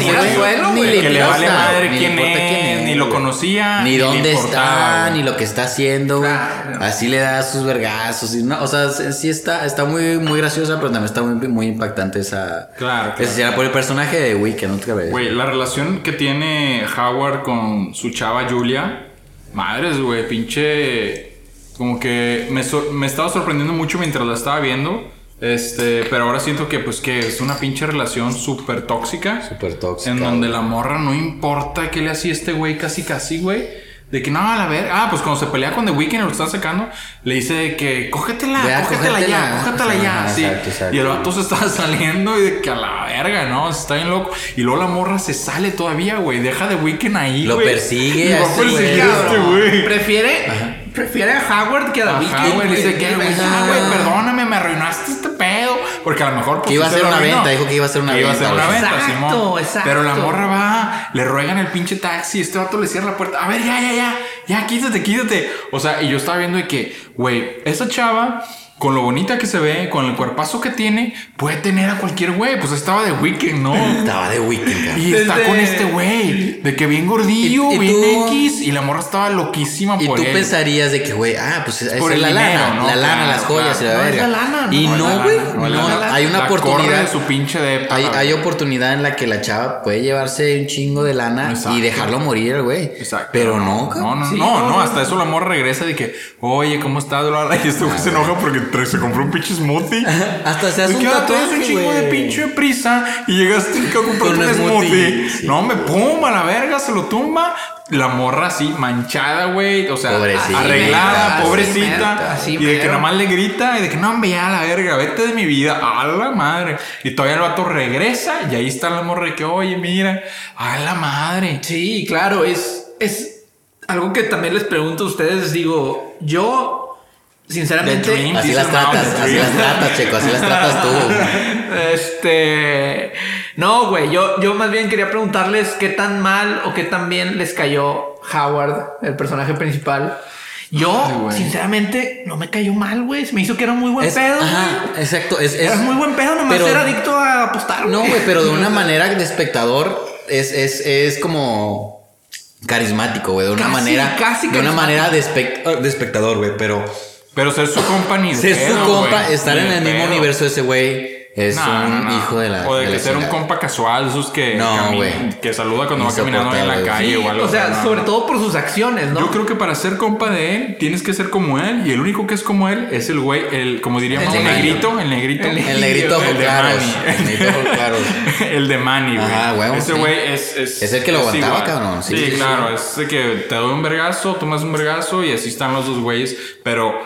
ni le Que le vale madre ni quién importa es, ni lo conocía, ni dónde está, güey. ni lo que está haciendo. Claro. Así le da sus vergazos. Y no, o sea, sí está, está muy, muy graciosa, pero también está muy, muy impactante esa. Claro, claro. Esa por el personaje de Weekend, otra vez. Güey, la relación que tiene Howard con su chava Julia, madres, güey, pinche. Como que me, me estaba sorprendiendo mucho mientras la estaba viendo. Este, pero ahora siento que, pues, que es una pinche relación súper tóxica. Súper tóxica, En donde güey. la morra no importa qué le hacía este güey, casi, casi, güey. De que no, a la ver. Ah, pues cuando se pelea con The Weeknd, lo está sacando, le dice de que cógetela, Ya, cógetela, ya, cógetela. cógetela ya. Ajá, sí. exacto, exacto. Y el vato se estaba <laughs> saliendo y de que a la verga, ¿no? Está bien loco. Y luego la morra se sale todavía, güey. Deja de Weekend ahí, Lo güey. persigue <laughs> a este güey. a este güey. Prefiere, prefiere a Howard que a The Ajá, güey, dice que, güey, ah, perdóname, me arruinaste este pedo. Porque a lo mejor. pues, Que iba a ser una arruinó. venta, dijo que iba a ser una Que iba a venta, ser una venta, Exacto, Simón. exacto. Pero la morra va, le ruegan el pinche taxi, este vato le cierra la puerta. A ver, ya, ya, ya, ya, quítate, quítate. O sea, y yo estaba viendo de que, güey, esa chava con lo bonita que se ve, con el cuerpazo que tiene, puede tener a cualquier güey. Pues estaba de Weekend, ¿no? <laughs> Estaba de Weekend, cabrón. Y está Desde- con este güey, de que bien gordillo, Y- y bien tú- X, y la morra estaba loquísima Y por tú él. pensarías de que, güey, ah, pues Por es el la dinero, lana, ¿no? la lana, Claro, las joyas claro. y la No es la lana, y no la no, güey, no no, lana. hay una La corre oportunidad. de su pinche depa, Hay, hay oportunidad en la que la chava puede llevarse un chingo de lana Exacto. y dejarlo morir, güey. Exacto. Pero no, no, no, Sí, no, no, no, no. hasta eso la morra regresa de que, oye, ¿cómo estás? <laughs> Y este güey se enoja porque tra- se compró un pinche smoothie. Hasta se hace un tatuaje, un chingo de pinche prisa y llegaste a comprar un smoothie. smoothie, sí. No, me pum, a la verga, se lo tumba. La morra así, manchada, güey. O sea, Pobrecita. arreglada, Así pobrecita. así y de que nada más le grita y de que no, hombre, ya a la verga, vete de mi vida. A la madre. Y todavía el vato regresa y ahí está la morra de que, oye, mira, a la madre. Sí, claro, es, es algo que también les pregunto a ustedes. Digo, yo, sinceramente. Así las tratas, así las tratas, Checo, así las tratas tú. <laughs> este, no, güey, yo, yo más bien quería preguntarles qué tan mal o qué tan bien les cayó Howard, el personaje principal. Yo, Ay, sinceramente, no me cayó mal, güey. Se me hizo que era muy buen Es- pedo. ajá, exacto. Es, Era es- muy buen pedo, nomás pero- era adicto a apostar. No, güey, pero de una <laughs> manera de espectador es, es, es como carismático, güey. De una Casi, manera. casi de una manera de, espect- de espectador, güey. Pero Pero ser su compa ni de ser su pedo, compa, güey. estar Ni en de el mismo pedo. universo de ese güey, es No, un no, no. hijo de la. O de, la que ser un chingada. compa casual, esos que, No, cami- güey. que saluda cuando va caminando en la Insoportable, calle Sí, o algo o sea, no, sobre no. todo por sus acciones, ¿no? Yo creo que para ser compa de él, tienes que ser como él. Y el único que es como él es el güey, el, como diríamos, El el de negrito, el negrito. El El negrito El ojos de claros. Manny. El negrito claros. <laughs> el de Manny, güey. Ajá, huevo, Ese sí. güey es, es. Es el que lo aguantaba, igual. cabrón. Sí, Sí, sí, claro. Es de que te doy un vergazo, tomas un vergazo y así están los dos güeyes. Pero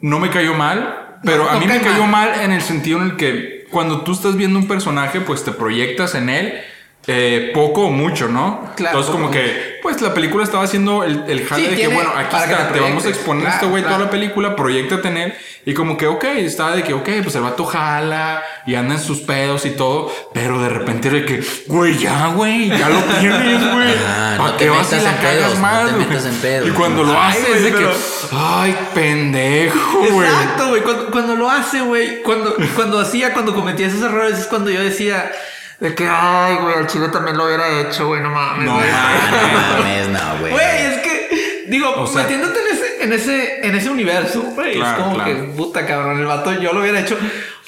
no me cayó mal. Pero No, a mí me cayó mal. mal en el sentido en el que cuando tú estás viendo un personaje, pues te proyectas en él. Eh, poco o mucho, ¿no? Claro, Entonces, como que, pues la película estaba haciendo el, el jale Sí, de que, bueno, aquí está, te te vamos a exponer a este Claro, güey toda claro. la película, proyectate en él. Y como que, ok, estaba de que, ok, pues el vato jala y anda en sus pedos y todo. Pero de repente de que, güey, ya, güey, ya lo tienes, <laughs> güey. Ah, ¿Para no qué te vas y la cagas pedos, no más, te güey? metas en pedos. Y cuando lo Ay, hace es de que, ay, pendejo, <laughs> güey. Exacto, güey. Cuando, cuando lo hace, güey. Cuando, cuando hacía, cuando cometía esos errores, es cuando yo decía de que, ay, güey, al chile también lo hubiera hecho, güey, no mames. No güey. Mames, no, güey. Güey, es que, digo, O sea- metiéndote en ese, en ese, en ese universo, güey, Claro, es como claro. que, puta cabrón, el vato yo lo hubiera hecho.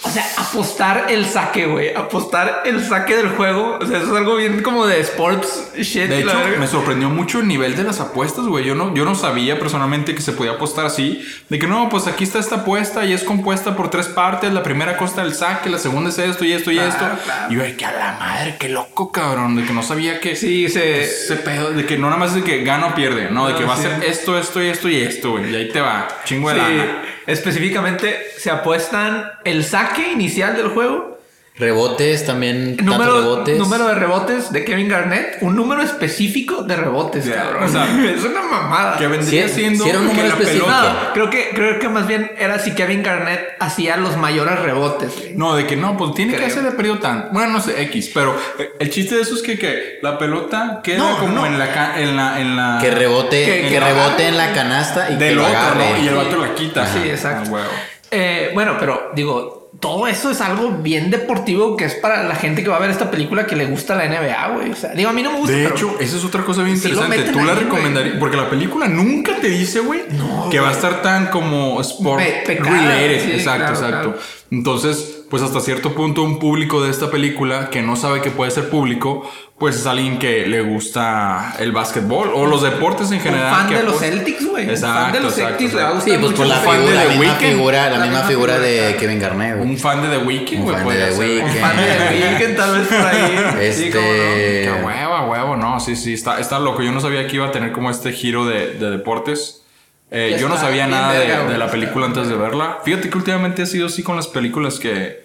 O sea, apostar el saque, güey. Apostar el saque del juego. O sea, eso es algo bien como de sports shit. De hecho, me sorprendió mucho el nivel de las apuestas, güey. Yo no, yo no sabía personalmente que se podía apostar así. De que no, pues aquí está esta apuesta y es compuesta por tres partes. La primera costa del saque, la segunda es esto y esto y Claro, esto. claro. Y yo, que a la madre, qué loco, cabrón. De que no sabía que Sí, se. ese pedo, de que no nada más es de que gana o pierde, no, de No, que va sí. a ser esto, esto y esto y esto, güey. Y ahí te va, chingo de Sí, lana. Específicamente se apuestan el saque inicial del juego, Rebotes también. tantos número, rebotes. número de rebotes de Kevin Garnett, un número específico de rebotes, Ya, cabrón. o sea, <laughs> es una mamada. Que vendría Sí, siendo sí era un que número la específico. No, creo que, creo que más bien era si Kevin Garnett hacía los mayores rebotes. güey. No, de que no, pues tiene que hacer de periodo tan. Bueno, no sé, X, pero eh, el chiste de eso es que, que la pelota queda No, como no. en la ca- en la en la Que rebote, Que- rebote en la canasta y que del lo otro, agarre. ¿no? Y el vato la quita. Sí, exacto. Ah. Eh, bueno, pero digo, todo eso es algo bien deportivo que es para la gente que va a ver esta película que le gusta la NBA, güey. O sea, digo, a mí no me gusta. De hecho, esa es otra cosa bien lo interesante. Tú la recomendarías. Porque la película nunca te dice, güey, que va a estar tan como sport Pe- pecada, related. sí, exacto, claro, exacto. claro. Entonces, pues hasta cierto punto, un público de esta película que no sabe que puede ser público, pues es alguien que le gusta el básquetbol o los deportes en un general. fan que de los pues- Celtics, güey. Un fan Exacto, de los exacto, Celtics exacto. Sí, pues por la un fan figura, de la The misma figura, la, La misma figura de claro. Kevin Garnett, güey. Un fan de The Weeknd, Un güey. fan. Weeknd. Un fan de The Weeknd, tal vez por ahí. Sí, cómo no. Este. Que huevo, a huevo, no, sí, sí, está, está loco. Yo no sabía que iba a tener como este giro de, de deportes. Eh, yo no sabía nada de, de la película antes de verla. Fíjate que últimamente ha sido así con las películas que,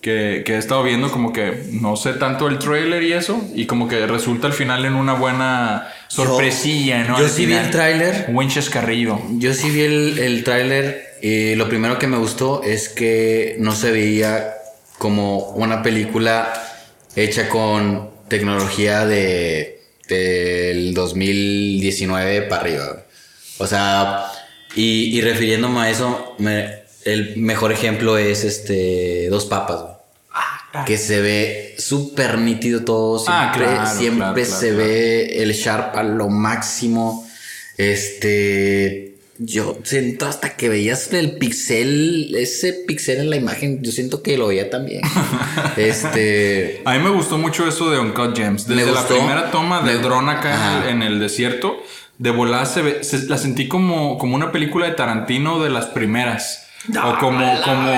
que, que he estado viendo, como que no sé tanto el trailer y eso, y como que resulta al final en una buena sorpresilla, ¿no? yo Al sí vi el tráiler. Buen chascarrillo. Yo sí vi el, el tráiler y lo primero que me gustó es que no se veía como una película hecha con tecnología de del 2019 para arriba. O sea, y, y refiriéndome a eso, me, el mejor ejemplo es este Dos Papas, güey. Ah, Que se ve súper nítido todo. Ah, Siempre, claro, siempre claro, claro, se claro. ve el Sharp a lo máximo. Este. Yo siento hasta que veías el pixel, ese pixel en la imagen, yo siento que lo veía también. <laughs> este. A mí me gustó mucho eso de Uncut Gems. Desde Me la primera toma del Me- dron acá en Ajá. el, en el desierto, de volada se ve, se- la sentí como, como una película de Tarantino de las primeras. No, o como, la como,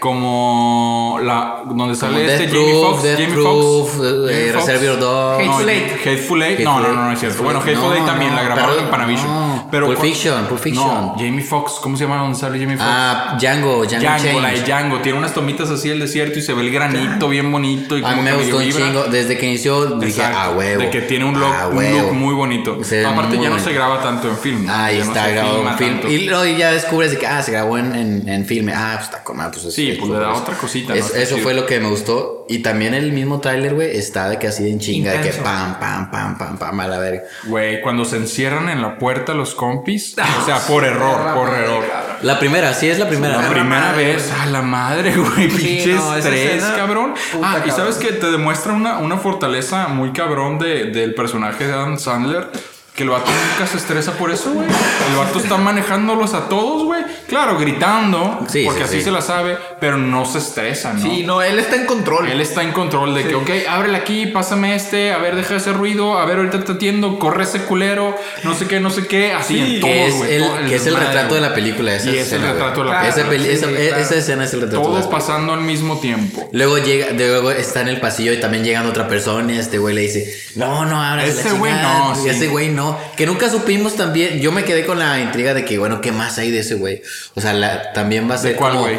como la, donde sale Death este Jamie Proof, Foxx. Death Jamie Foxx. eh, Jamie Foxx. Reservoir Dogs. Hateful Eight. Hateful Eight. No, no, no, no es cierto. Bueno, No, Hateful Eight también la grabaron pero- en Panavision. No, pero Pulp Fiction, Pulp Fiction. No, Jamie Foxx. ¿Cómo se llama donde sale Jamie Foxx? Ah, Django, Django, Django, la de. Django. Tiene unas tomitas así el desierto y se ve el granito bien bonito. Y A mí me gustó un chingo. Desde que inició dije, ah, huevo. De que tiene un look, ah, un look muy bonito. Se Aparte, muy ya no se graba tanto en film. ¿no? Ahí Ya no está se grabado en film. Y luego ya descubres de que, ah, se grabó en, en, en filme. Ah, pues está con ah, pues es- Sí, es- pues le da otra cosita, ¿no? es- eso fue lo que me gustó. Y también el mismo trailer, güey, está de que así de en chinga, de que pam, pam, pam, pam, pam, a la verga. Güey, cuando se encierran en la puerta los compis. <laughs> o sea, por error, por error. La primera, sí es la primera. La primera vez, a la madre, güey, pinche no, escena, cabrón. puta, ah, y cabrón. sabes que te demuestra una, una fortaleza muy cabrón de, del personaje de Adam Sandler. Que el vato nunca se estresa por eso, güey. El vato está manejándolos a todos, güey. Claro, gritando, Sí, porque sí, así sí. se la sabe, pero no se estresa, ¿no? Sí, no, él está en control. Él está en control de que, ok, ábrele aquí, pásame este, a ver, deja ese ruido, a ver, ahorita te atiendo, corre ese culero, no sé qué, no sé qué, así Sí, en todo, Que es el, todo que es el retrato de la película. Esa Y es el retrato de la película. Esa, claro. esa escena es el retrato de la pasando al mismo tiempo. Luego llega, luego está en el pasillo y también llegando otra persona y este güey le dice, no, no, ahora Ese güey no, ese güey no. Que nunca supimos también. Yo me quedé con la intriga de que, bueno, ¿qué más hay de ese güey? O sea, la- también va a ser cuál como, güey?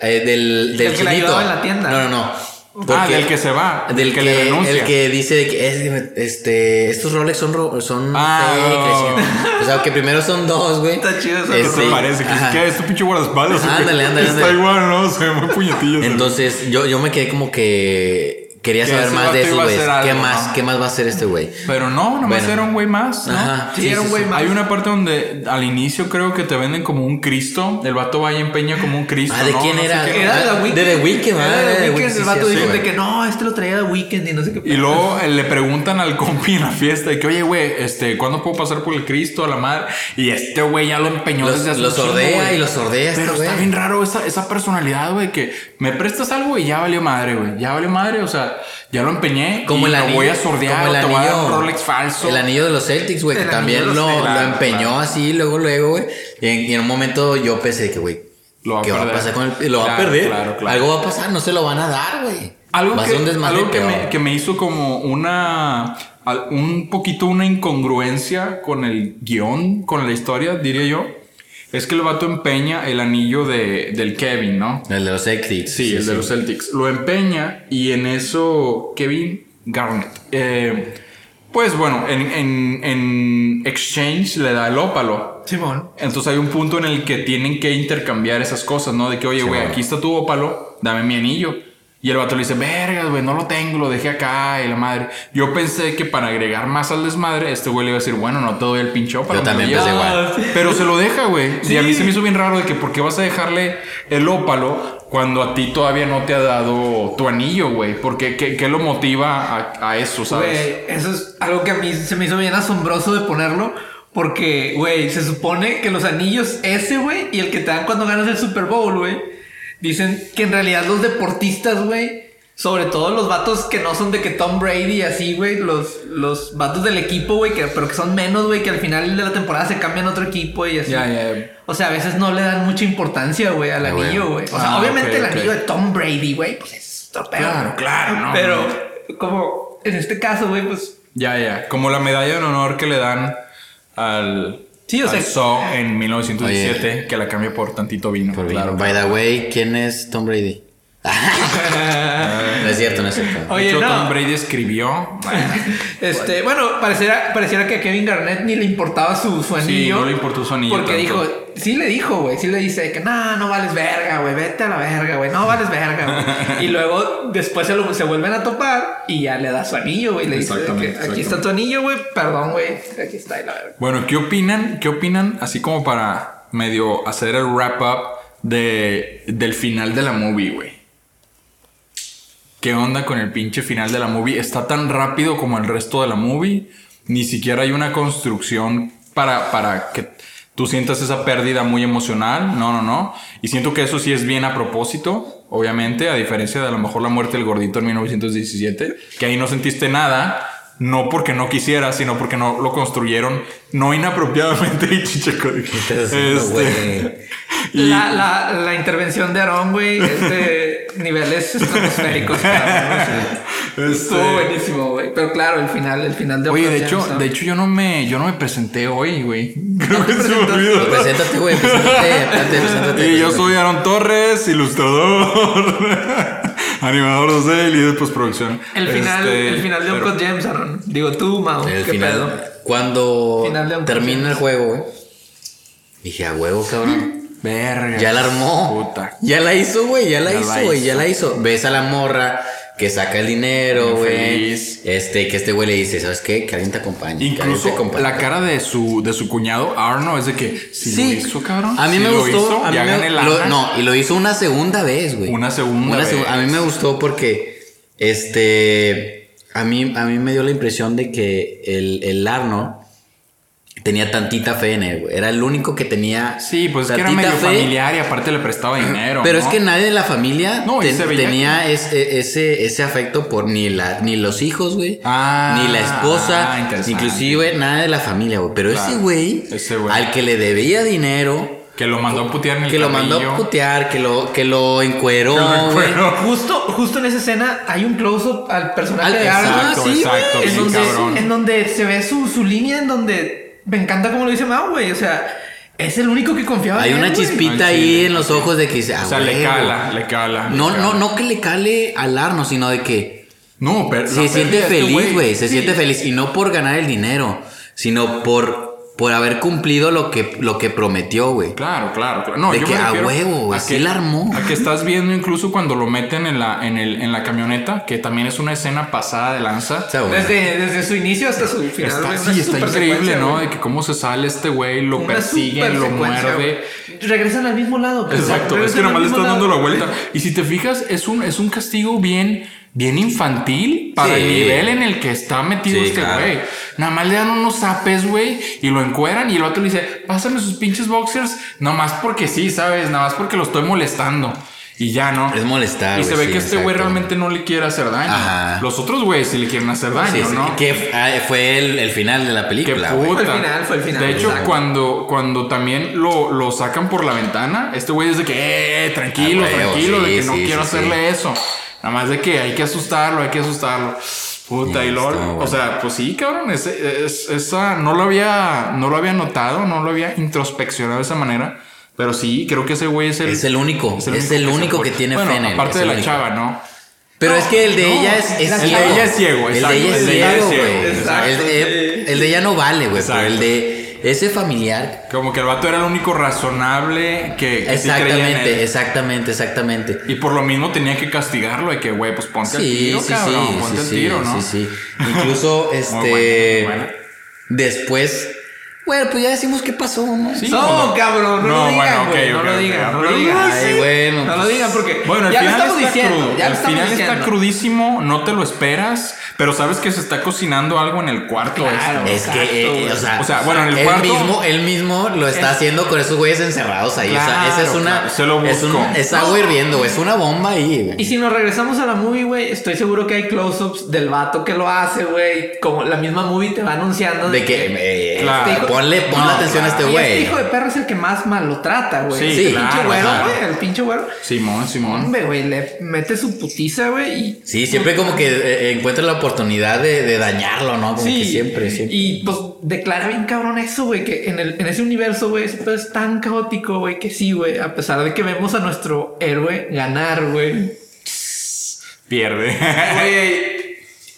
eh, del, del El que chinito. ayudaba en la tienda. No, no, no. ah, Porque- del que se va, del que, le renuncia. el que dice de que es- este estos Rolex son son Ah, fake, no. o sea que primero son dos güey Está chido eso. ¿Qué Este, te parece? ¿Que ajá. ¿Qué es tu pinche guardaespaldas? o qué? Ándale, ándale, Está ándale. igual, ¿no? Se ve muy puñetillo. Entonces, yo, yo me quedé como que quería Que saber más de esos a güeyes. ¿Qué algo, más? ¿no? ¿Qué más va a hacer este güey? Pero no, nomás Bueno. era un güey más, ¿no? Ajá. Sí, era un güey más. Hay una parte donde al inicio creo que te venden como un Cristo. El vato va y empeña como un Cristo. Ah, ¿de ¿no? quién sé era? qué. Era de Ah, The Weeknd. de The Weeknd, Era ah, de The Weeknd. Weeknd, El vato dice de que no, este lo traía de Weekend y no sé qué. Y luego eh, le preguntan al compi en la fiesta de que, oye, güey, este, ¿cuándo puedo pasar por el Cristo a la madre? Y este güey ya lo empeñó Los- desde hace lo un chingo, sordea güey. y lo sordea este Pero está bien raro esa, esa personalidad, güey, que me prestas algo y ya valió madre, güey. Ya valió madre, o sea, ya lo empeñé. Como y el lo anillo. voy a sordear, como el o te voy a dar anillo. un Rolex falso. El anillo de los Celtics, güey, que también lo, lo claro, empeñó claro. así, luego, luego, güey. Y en, y en un momento yo pensé que, güey, Lo va a ¿qué va a perder. pasar con el. Lo va a Claro, perder. claro, claro. Algo va a pasar, no se lo van a dar, güey. Algo va a que, ser un desmadre algo que, me, que me hizo como una. Un poquito una incongruencia con el guion, con la historia, diría yo. Es que el vato empeña el anillo de, del Kevin, ¿no? El de los Celtics. Sí, el de los Celtics. Lo empeña y en eso Kevin Garnett. eh, pues bueno, en, en, en exchange le da el ópalo. Simón. Entonces hay un punto en el que tienen que intercambiar esas cosas, ¿no? De que, oye, güey, aquí está tu ópalo, dame mi anillo. Y el vato le dice, vergas, güey, no lo tengo, lo dejé acá y la madre. Yo pensé que para agregar más al desmadre, este güey le iba a decir, bueno, no te doy el pinche ópalo. Yo también llevo". pensé igual. Sí. Pero se lo deja, güey. Y a mí Sí. se me hizo bien raro de que, ¿por qué vas a dejarle el ópalo cuando a ti todavía no te ha dado tu anillo, güey? Porque, ¿qué, qué lo motiva a, a eso, sabes? Güey, eso es algo que a mí se me hizo bien asombroso de ponerlo. Porque, güey, se supone que los anillos ese, güey, y el que te dan cuando ganas el Super Bowl, güey, dicen que en realidad los deportistas, güey, sobre todo los vatos que no son de que Tom Brady y así, güey, los, los vatos del equipo, güey, que, pero que son menos, güey, que al final de la temporada se cambian a otro equipo y así. Ya, ya. O sea, a veces no le dan mucha importancia, güey, al anillo, güey. O sea, Ah, obviamente el anillo de Tom Brady, güey, pues es otro pedo. Claro, claro, no, Pero, como en este caso, güey, pues Ya, ya. Como la medalla de honor que le dan al, Sí, o sea- Saw en 1917, que la cambia por tantito vino. Por claro. By the way, ¿quién es Tom Brady? <laughs> no es cierto, no es cierto. De Oye, hecho, no. Tom Brady escribió. Bueno, <laughs> Este, bueno, pareciera, pareciera que a Kevin Garnett ni le importaba su, su Sí, anillo. no le importó su anillo Porque tanto. dijo, sí le dijo, güey, sí le dice que no, no vales verga, güey, vete a la verga, güey, no vales verga, güey. <laughs> y luego después se, lo- se vuelven a topar y ya le da su anillo, güey, le dice que aquí está tu anillo, güey, perdón, güey, aquí está y la verga. Bueno, ¿qué opinan? ¿Qué opinan? Así como para medio hacer el wrap up de, del final de la movie, güey. ¿Qué onda con el pinche final de la movie? Está tan rápido como el resto de la movie. Ni siquiera hay una construcción para, para que tú sientas esa pérdida muy emocional. No, no, no. Y siento que eso sí es bien a propósito, obviamente, a diferencia de a lo mejor la muerte del gordito en 1917, que ahí no sentiste nada. No porque no quisiera, sino porque no lo construyeron no inapropiadamente <laughs> y chicheco. Este, güey? y- La, la, la intervención de Aaron, güey, es de <laughs> niveles estratosféricos. Este- Estuvo buenísimo, güey. Pero claro, el final, el final de Oye, de hecho, ¿no? de hecho yo no me, yo no me presenté hoy, güey. <laughs> Creo que se me olvidó. Preséntate, güey, preséntate, espérate, preséntate. Y yo preséntate. soy Aaron Torres, ilustrador, animador de cel y de postproducción. El final, Este, el final de pero- Gems, Aaron. Digo tú, Mao. El ¿Qué final, pedo? cuando Final de un termina el juego, güey. Dije, a huevo, cabrón. <laughs> Verga. Ya la armó. Puta. Ya la hizo, güey. Ya la Ya hizo, güey. Ya la hizo. Ves a la morra que saca el dinero, güey. Este, que este güey le dice, ¿sabes qué? Que alguien te acompañe. te Incluso acompañe". la cara de su, de su cuñado, Arno, es de que si Sí. lo hizo, cabrón. A mí si me lo gustó. hizo, a mí me- lo- no, y lo hizo una segunda vez, güey. Una segunda segu- vez. A mí me gustó porque, este, a mí, a mí me dio la impresión de que el, el Arno tenía tantita fe en él, güey. Era el único que tenía. Sí, pues es que era medio fe, familiar y aparte le prestaba dinero. Pero ¿no? es que nadie de la familia No, ten- tenía ese, ese, ese afecto por ni, la, ni los hijos, güey. Ah, ni la esposa. ah, interesante. inclusive nada de la familia, güey. Pero Claro, ese güey, ese güey. al que le debía dinero, Que lo mandó a putear en el que lo mandó a putear, que lo, que lo encueró, lo güey. encueró. Justo, justo en esa escena hay un close-up al personaje Al- de. Exacto, sí, exacto, en, sí, donde, cabrón. en donde se ve su, su línea, en donde me encanta como lo dice Mao, güey. O sea, es el único que confiaba Hay en una él, güey. chispita Ay, ahí en los ojos de que dice, ah, O sea, le cala, le cala. No, le no, cala. no que le cale al Arno, sino de que No, pero. se siente este feliz, güey. Se Sí. siente feliz. Y no por ganar el dinero, sino por, por haber cumplido lo que, lo que prometió, güey. Claro, claro, claro. No, De yo que me a huevo, güey, sí la armó. A que estás viendo incluso cuando lo meten en la, en el, en la camioneta, que también es una escena pasada de lanza. O sea, güey, Desde, desde su inicio hasta su final. Está, sí, está increíble, ¿no? De que cómo se sale este güey, lo Una persiguen, lo muerde. Regresan al mismo lado. pues, Exacto, es que nomás le están dando la vuelta. Y si te fijas, es un, es un castigo bien, bien infantil para Sí. el nivel en el que está metido Sí, este claro. güey. Nada más le dan unos zapes, güey, y lo encueran y el otro le dice, pásame sus pinches boxers, nomás porque sí, ¿sabes? Nada más porque lo estoy molestando. Y ya, ¿no? Es molestar, Y se güey, ve sí, que este güey realmente no le quiere hacer daño. Ajá. Los otros güeyes sí le quieren hacer daño, Sí, sí, ¿no? que ah, fue el, el final de la película, puta. Fue el final, fue el final, De hecho, exacto. cuando, cuando también lo, lo sacan por la ventana, este güey es de que, eh, tranquilo, Ah, huevo, tranquilo, de sí, que no sí, quiero sí, hacerle eso. Nada más de que hay que asustarlo, hay que asustarlo. Puta, y luego, Listo, o güey. sea, pues sí, cabrón, ese- es- esa no lo había, no lo había notado, no lo había introspeccionado de esa manera. Pero sí, creo que ese güey es el, Es el único, es el único que tiene bueno, fe en él, Aparte de el la único. chava, ¿no? Pero No, es que el de no, ella es, El de ciego. ella es ciego, El de exacto, ella es el de ella es ciego, ciego, güey. exacto, El, de- el de ella no vale, güey. Pero el de ese familiar. Como que el vato era el único razonable que, que sí creía en él. Exactamente, exactamente, exactamente. Y por lo mismo tenía que castigarlo de que, güey, pues ponte Sí, tiro, sí, cabrón, sí, ponte sí, tiro, ¿no? sí, sí. <laughs> Incluso, este, después, bueno, pues ya decimos qué pasó, ¿no? Sí, No, cuando- cabrón, no, No, lo digan, bueno, ok, güey, no lo digan, no pero- lo digan. Ay, bueno, No lo pues- digan porque Bueno, el ya lo final estamos está diciendo, crudo. ya lo el final diciendo. está crudísimo, no te lo esperas, pero sabes que se está cocinando algo en el cuarto. Claro. este. Es que, eh, güey. o, sea, O sea, bueno, en el él cuarto- mismo, él mismo lo está Es- haciendo con esos güeyes encerrados ahí. o sea, esa es Claro, una, claro, se lo es, un- es agua hirviendo, güey, es una bomba ahí, güey. Y si nos regresamos a la movie, güey, estoy seguro que hay close-ups del vato que lo hace, güey. Como la misma movie te va anunciando De que, eh, Claro. Ponle, ponle No, atención a este Y este güey. hijo de perro es el que más mal lo trata, güey. Sí, el claro, pinche güero, claro. güey. El pinche güero. Simón, Simón. Hombre, güey, le mete su putiza, güey. Y Sí, siempre como que eh, encuentra la oportunidad de, de dañarlo, ¿no? Como que siempre, siempre. Y pues declara bien cabrón eso, güey, que en, el, en ese universo, güey, ese pedo es tan caótico, güey, que sí, güey, a pesar de que vemos a nuestro héroe ganar, güey. Pierde. Güey,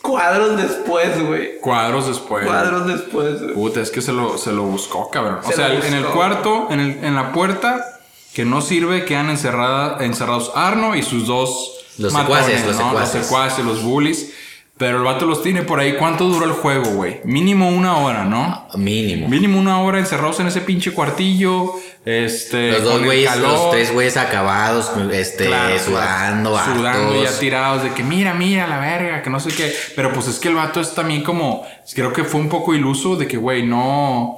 cuadros después, güey. Cuadros después. Cuadros después, güey. Puta, es que se lo, se lo buscó, cabrón. o Se sea, en el cuarto, en, el, en la puerta, que no sirve, quedan encerrada, encerrados Arno y sus dos Los secuaces, los ¿no? secuaces. Los secuaces, los bullies. Pero el vato los tiene por ahí. ¿Cuánto duró el juego, güey? Mínimo una hora, ¿no? Mínimo. Mínimo una hora encerrados en ese pinche cuartillo. Este. Los dos güeyes, los tres güeyes acabados, este, Claro, sudando, claro. Sudando ya tirados de que mira, mira la verga, que no sé qué. Pero pues es que el vato es también como, creo que fue un poco iluso de que, güey, no,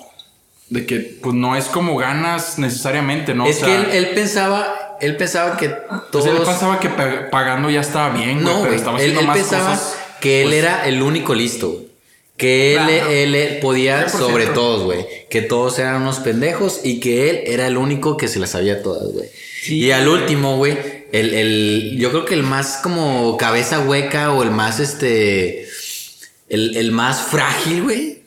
de que pues no es como ganas necesariamente, ¿no? Es O que él, él pensaba, él pensaba que pues todos... él pensaba que pa- pagando ya estaba bien, güey, no, pero estaba él, haciendo él más pensaba cosas. Que él pues, era el único listo. Que él, Claro. él, podía 100%. sobre todos, güey. Que todos eran unos pendejos y que él era el único que se las sabía todas, güey. Sí, y al último, güey, el, el, yo creo que el más como cabeza hueca o el más, este, el, el más frágil, güey.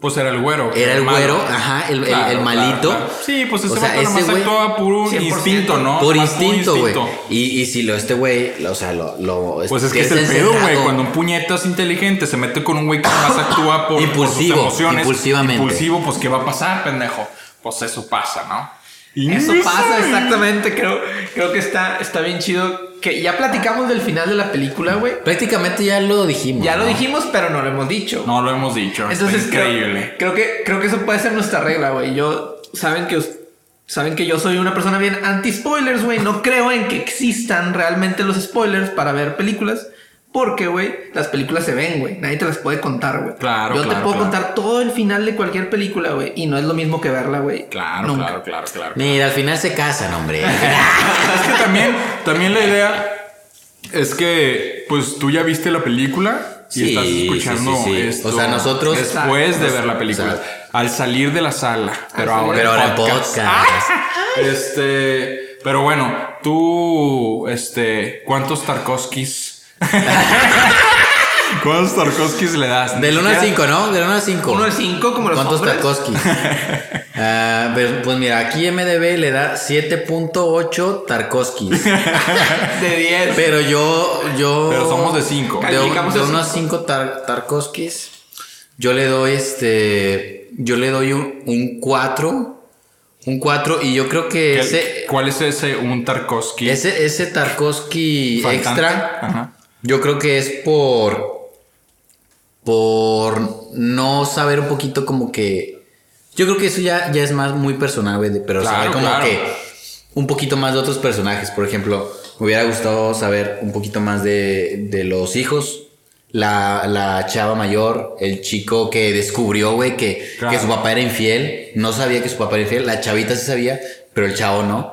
Pues era el güero. Era el malo. güero, ajá, el, el- Claro, el malito. claro, claro. Sí, pues ese O sea, ese güey- actuaba puro 100%. instinto, ¿no? Por instinto, güey. Y, y si lo este güey, o sea, lo. lo Pues es que es el pedo, güey. Cuando un puñetas inteligente se mete con un güey que más actúa por, por Impulsivo, sus emociones. impulsivamente. Impulsivo, pues ¿qué va a pasar, pendejo? Pues eso pasa, ¿no? Eso pasa exactamente, creo, creo que está, está bien chido. Que ya platicamos del final de la película, güey. Prácticamente ya lo dijimos. Ya lo dijimos, pero no lo hemos dicho. No lo hemos dicho. Entonces está creo- increíble. Creo, que creo que eso puede ser nuestra regla, güey. Yo saben que saben que yo soy una persona bien anti spoilers, güey. No creo en que existan realmente los spoilers para ver películas. Porque, güey, las películas se ven, güey. Nadie te las puede contar, güey. Claro, Yo te puedo claro. contar todo el final de cualquier película, güey. Y no es lo mismo que verla, güey. Claro, Nunca. claro, claro, claro. Mira, al final se casan, hombre. <laughs> es que también, también la idea es que, pues tú ya viste la película y Sí, estás escuchando sí, sí. esto O sea, nosotros- después de ver la película, al salir de la sala, pero ahora Pero ahora podcast. podcast. Este, pero bueno, tú, este, ¿cuántos Tarkovskis? <laughs> ¿Cuántos Tarkovskis le das? Del 1 al 5, ¿no? Del 1 al 5. Uno al cinco, como los ¿Cuántos? <laughs> Ah, pero, pues mira, aquí MDB le da 7.8 Tarkovskis. <laughs> De 10. Pero yo, yo. Pero somos de cinco. De, Calificamos de de unos cinco. 5 tar, Tarkovskis. Yo le doy este. Yo le doy un, un 4. Un 4. Y yo creo que ¿Qué- ese. ¿Cuál es ese un Tarkovsky? Ese, ese Tarkovsky faltante? extra. Ajá. Yo creo que es por. Por no saber un poquito como que. Yo creo que eso ya, ya es más muy personal, güey. Pero Claro, saber como claro. que. Un poquito más de otros personajes. Por ejemplo, me hubiera gustado saber un poquito más de, de los hijos. La, la chava mayor, el chico que descubrió, güey, que, Claro. que su papá era infiel. No sabía que su papá era infiel. La chavita sí sabía, pero el chavo no.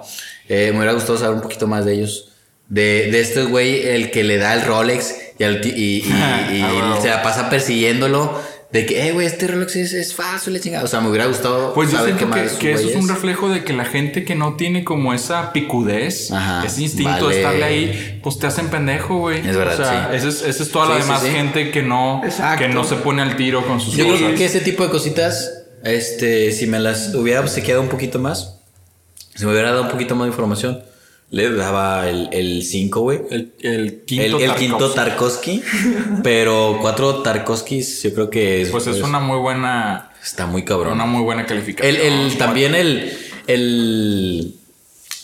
Eh, me hubiera gustado saber un poquito más de ellos. De, de este güey, el que le da el Rolex y, al y, y- <laughs> y Ah, se la pasa persiguiéndolo. De que, eh, güey, este Rolex es, es y la chingada. O sea, me hubiera gustado Pues yo saber siento que, que eso es un reflejo de que la gente que no tiene como esa picudez, Ajá, ese instinto vale. de estarle ahí, pues te hacen pendejo, güey. Es verdad, O sea, sí. esa es, esa es toda la Sí, sí, demás gente que no, Exacto. que no se pone al tiro con sus Yo cosas. creo que ese tipo de cositas, este, si me las hubiera obsequiado un poquito más, si me hubiera dado un poquito más de información, le daba el 5, güey. El, el El, quinto el quinto Tarkovsky. <laughs> Pero cuatro Tarkovskis yo creo que es, Pues es es- una muy buena, está muy cabrón. una muy buena calificación. El, el- también el, el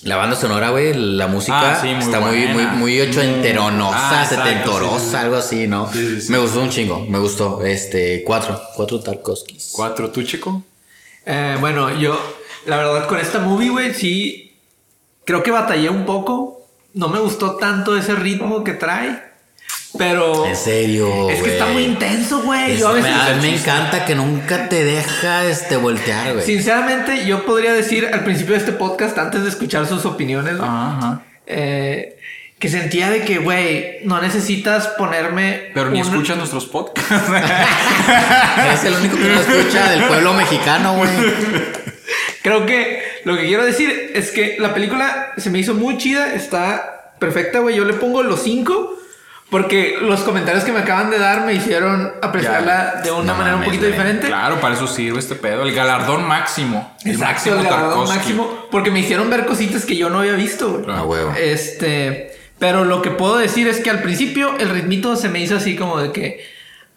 la banda sonora, güey, la música Ah, sí, muy está muy, muy, muy ocho enteronosa, Ah, setentorosa, sí, sí, sí. algo así, ¿no? Sí, sí, sí. Me gustó un chingo, me gustó. Este, cuatro, cuatro Tarkovskis. ¿Cuatro tú, chico? Eh, bueno, yo, la verdad, con esta movie, güey, sí. Creo que batallé un poco. No me gustó tanto ese ritmo que trae. Pero. En serio, Es que está güey. muy intenso, güey. Yo a veces. me, a mí me encanta que nunca te deja este voltear, güey. Sinceramente, yo podría decir al principio de este podcast, antes de escuchar sus opiniones, Ajá. eh, que sentía de que, güey, no necesitas ponerme. Pero ni un- escuchas nuestros podcasts. <laughs> Es el único que no escucha del pueblo mexicano, güey. Creo que lo que quiero decir es que la película se me hizo muy chida, está perfecta, güey. Yo le pongo los cinco porque los comentarios que me acaban de dar me hicieron apreciarla de una No manera un poquito diferente. claro, para eso sirve este pedo. El galardón máximo. El máximo el galardón Tarkovsky. máximo, porque me hicieron ver cositas que yo no había visto, güey. A huevo. Este, pero lo que puedo decir es que al principio el ritmito se me hizo así como de que,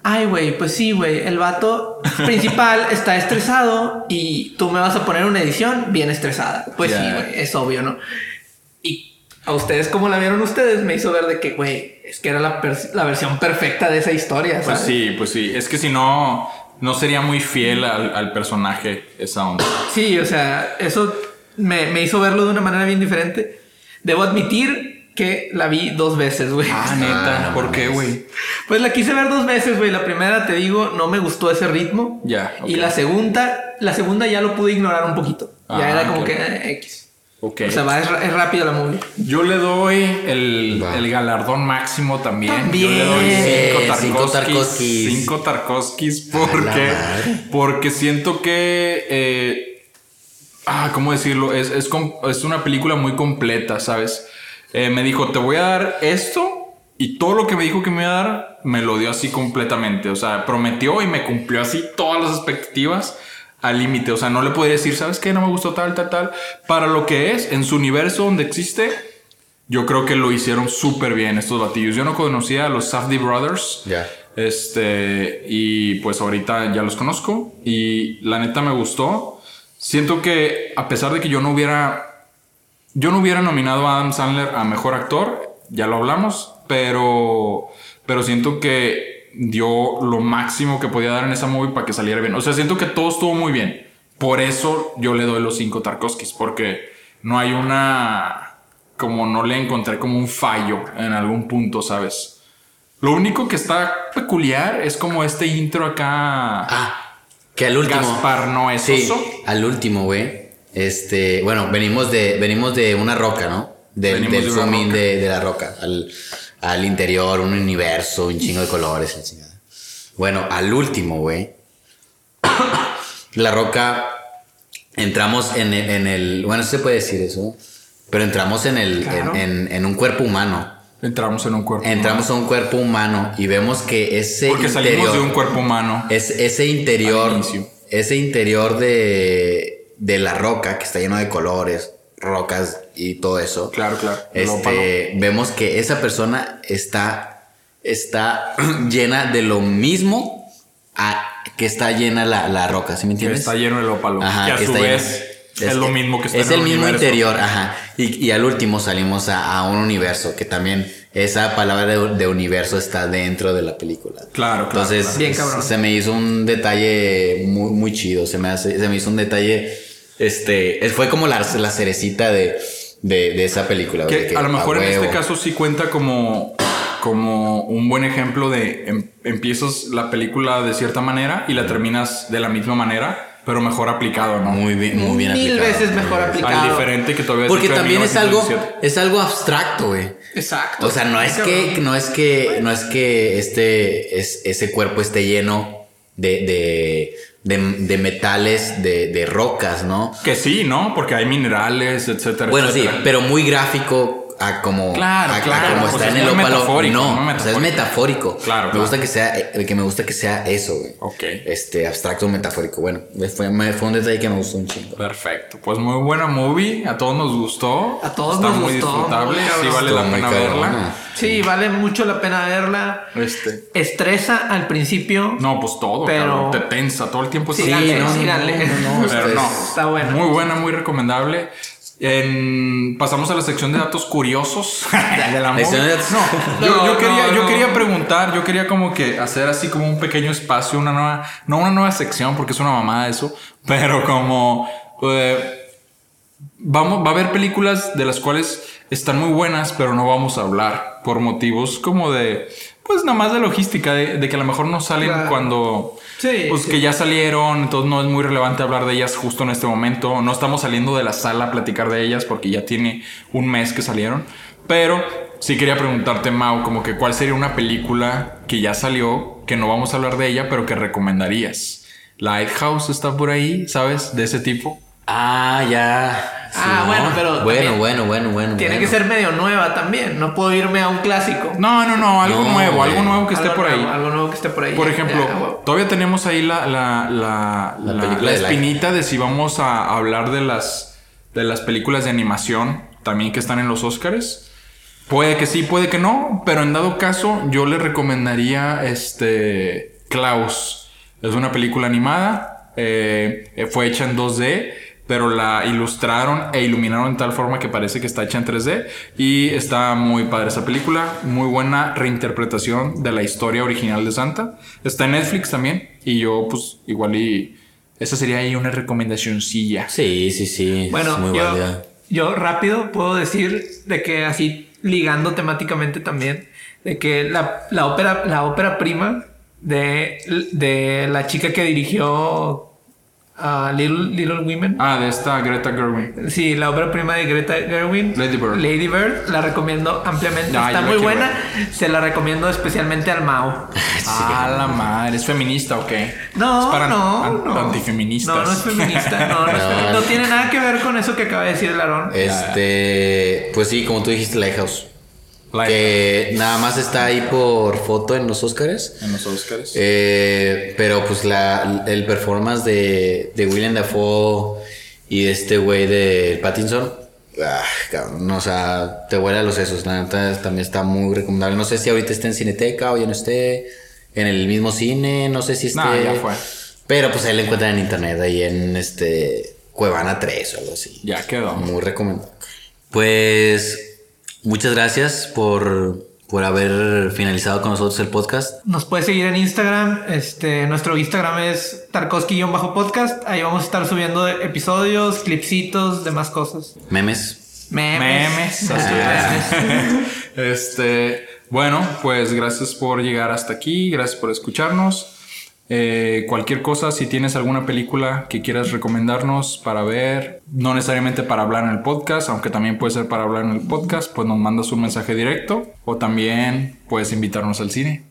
ay, güey, pues sí, güey, el vato principal <laughs> está estresado y tú me vas a poner una edición bien estresada. Pues Ya. sí, güey, es obvio, ¿no? Y a ustedes, como la vieron ustedes, me hizo ver de que, güey, es que era la, la versión perfecta de esa historia, Pues ¿sabes? sí, pues sí. Es que si no, no sería muy fiel al, al personaje esa onda. Sí, o sea, eso me, me hizo verlo de una manera bien diferente. Debo admitir que la vi dos veces, güey. Ah, neta. no ¿Por qué, güey? Pues la quise ver dos veces, güey. La primera, te digo, no me gustó ese ritmo. Ya. Y la segunda, la segunda ya lo pude ignorar un poquito. Ya Ah, era como que eh, X. Ok. O sea, va, es, es rápida la movie. Yo le doy el, el galardón máximo también. También. Yo le doy cinco cinco Tarkovskis. Cinco Tarkovskis porque, porque siento que... eh, ah, ¿cómo decirlo? Es, es una película muy completa, ¿sabes? Eh, me dijo, te voy a dar esto y todo lo que me dijo que me iba a dar, me lo dio así completamente. O sea, prometió y me cumplió así todas las expectativas al límite. O sea, no le podría decir, ¿sabes qué? No me gustó tal, tal, tal. Para lo que es, en su universo donde existe, yo creo que lo hicieron súper bien estos batillos. Yo no conocía a los Safdie Brothers. Ya. Este, y pues ahorita ya los conozco. Y la neta me gustó. Siento que a pesar de que yo no hubiera. Yo no hubiera nominado a Adam Sandler a mejor actor, ya lo hablamos, pero. Pero siento que dio lo máximo que podía dar en esa movie para que saliera bien. O sea, siento que todo estuvo muy bien. Por eso yo le doy los cinco Tarkovskis, porque no hay una. Como no le encontré como un fallo en algún punto, ¿sabes? Lo único que está peculiar es como este intro acá. Ah, que al último. Gaspar no es Sí, al último, güey. Este, bueno, venimos de, venimos de una roca, ¿no? Del, de zoom in de, de la roca. Al, al interior, un universo, un chingo de colores. la chingada. Bueno, al último, güey. la roca. Entramos en el, en el. Bueno, no se puede decir eso. Pero entramos en el. Claro. En, en- en un cuerpo humano. Entramos en un cuerpo. Entramos a un cuerpo humano y vemos que ese Porque salimos interior- de un cuerpo humano. es, ese interior, ese interior de, de la roca que está lleno de colores, rocas y todo eso. Claro, claro. El ópalo. Este, vemos que esa persona está, está <clears throat> llena de lo mismo a- que está llena la, la roca, ¿sí me Que entiendes? está lleno el ópalo. Ajá, que a que su está vez es, lo mismo que está Es en el mismo universo. interior, ajá. Y, y al último salimos a, a un universo que también esa palabra de, de universo está dentro de la película. Claro, claro, Entonces, claro. Bien cabrón. se me hizo un detalle muy, muy chido. Se me, hace, se me hizo un detalle. Este. es- Fue como la, la cerecita de, de, de esa película. Que que a lo mejor en este caso sí cuenta como, como un buen ejemplo de em- empiezas la película de cierta manera y la terminas de la misma manera, pero mejor aplicado, ¿no? Muy bien, muy bien Mil aplicado. veces mejor aplicado. Al diferente que todavía Porque también es algo, es algo abstracto, güey. Exacto. O sea, no es que, no es que, no es que este, es, ese cuerpo esté lleno de, de, de, de metales, de, de rocas, ¿no? Que sí, ¿no? Porque hay minerales, etcétera. Bueno, sí, pero muy gráfico a como, Claro, a- a claro, como o está sea, en es el ópalo. metafórico, no, muy o sea, es metafórico. Claro, Me claro. gusta que sea, eh, que me gusta que sea eso, güey. Ok. Este, abstracto metafórico. Bueno, fue, me- fue un detalle que me gustó un chingo. Perfecto. Pues muy buena movie. A todos nos gustó. A todos Está nos muy gustó, disfrutable. muy Sí vale la pena verla. Sí, vale mucho la pena verla. Este. Estresa al principio. No, pues todo, Pero- cabrón. Te tensa todo el tiempo. Sí, síganle, no, no, no, no, Pero Esto no. es- Está buena. Muy buena, muy recomendable. En- pasamos a la sección de datos curiosos <laughs> de la La sección de movie. datos- No, yo, No, yo quería, no, yo no. quería preguntar, yo quería como que hacer así como un pequeño espacio, una nueva, no una nueva sección porque es una mamada eso, pero como eh, vamos, va a haber películas de las cuales están muy buenas, pero no vamos a hablar por motivos como de, pues nada más de logística, de, de que a lo mejor no salen Claro. cuando, Sí, pues sí. que ya salieron, entonces no es muy relevante hablar de ellas justo en este momento. No estamos saliendo de la sala a platicar de ellas porque ya tiene un mes que salieron. Pero sí quería preguntarte, Mau, como que cuál sería una película que ya salió, que no vamos a hablar de ella, pero que recomendarías. Lighthouse está por ahí, ¿sabes? De ese tipo. Ah, ya. Ah, bueno, ¿no? pero Bueno, bueno, bueno, bueno. Tiene bueno. que ser medio nueva también. No puedo irme a un clásico. No, no, no, algo No, nuevo, algo nuevo que esté Algo por ahí. Algo nuevo que esté por ahí. Por ejemplo, ya, todavía tenemos ahí la, la, la, La de espinita de si vamos a hablar de las, de las películas de animación también que están en los Oscars. Puede que sí, puede que no, pero en dado caso yo le recomendaría este Klaus. Es una película animada, eh, fue hecha en 2D, pero la ilustraron e iluminaron de tal forma que parece que está hecha en 3D. Y está muy padre esa película. Muy buena reinterpretación de la historia original de Santa. Está en Netflix también. Y yo, pues, igual y. Esa sería ahí una recomendacioncilla. Sí, sí, sí. Bueno, es muy yo, yo rápido puedo decir de que así ligando temáticamente también, de que la, la ópera, la ópera prima de, de la chica que dirigió a Little, Little Women. Ah, de esta Greta Gerwig. Sí, la ópera prima de Greta Gerwig. Lady Bird. Lady Bird, la recomiendo ampliamente. Ah, Está muy buena. Se la recomiendo especialmente al Mao. <laughs> Ah, la madre. ¿Es feminista o qué? No, es para no, an- no. antifeministas. No, no es feminista. No, no, es <laughs> No. femi- no tiene nada que ver con eso que acaba de decir el Aarón. Este, pues sí, como tú dijiste, Lighthouse. Que nada más está ahí por foto en los Oscars. En los Oscars. Eh, pero pues la, el performance de, de William Dafoe y de este güey de Pattinson. Ah, cabrón, no, o sea, te vuela los sesos. La neta también está muy recomendable. No sé si ahorita está en Cineteca o ya no esté. En el mismo cine, no sé si esté. Nah, ya fue. Pero pues ahí la encuentran en internet, ahí en este Cuevana 3 o algo así. Ya quedó. Muy recomendable. Pues muchas gracias por, por haber finalizado con nosotros el podcast. Nos puedes seguir en Instagram. Este, nuestro Instagram es Tarkovsky-podcast. Ahí vamos a estar subiendo episodios, clipsitos, demás cosas. Memes. Memes. Memes. Así así es. es. <laughs> este, bueno, pues gracias por llegar hasta aquí, gracias por escucharnos. Eh, cualquier cosa, si tienes alguna película que quieras recomendarnos para ver, no necesariamente para hablar en el podcast, aunque también puede ser para hablar en el podcast, pues nos mandas un mensaje directo o también puedes invitarnos al cine.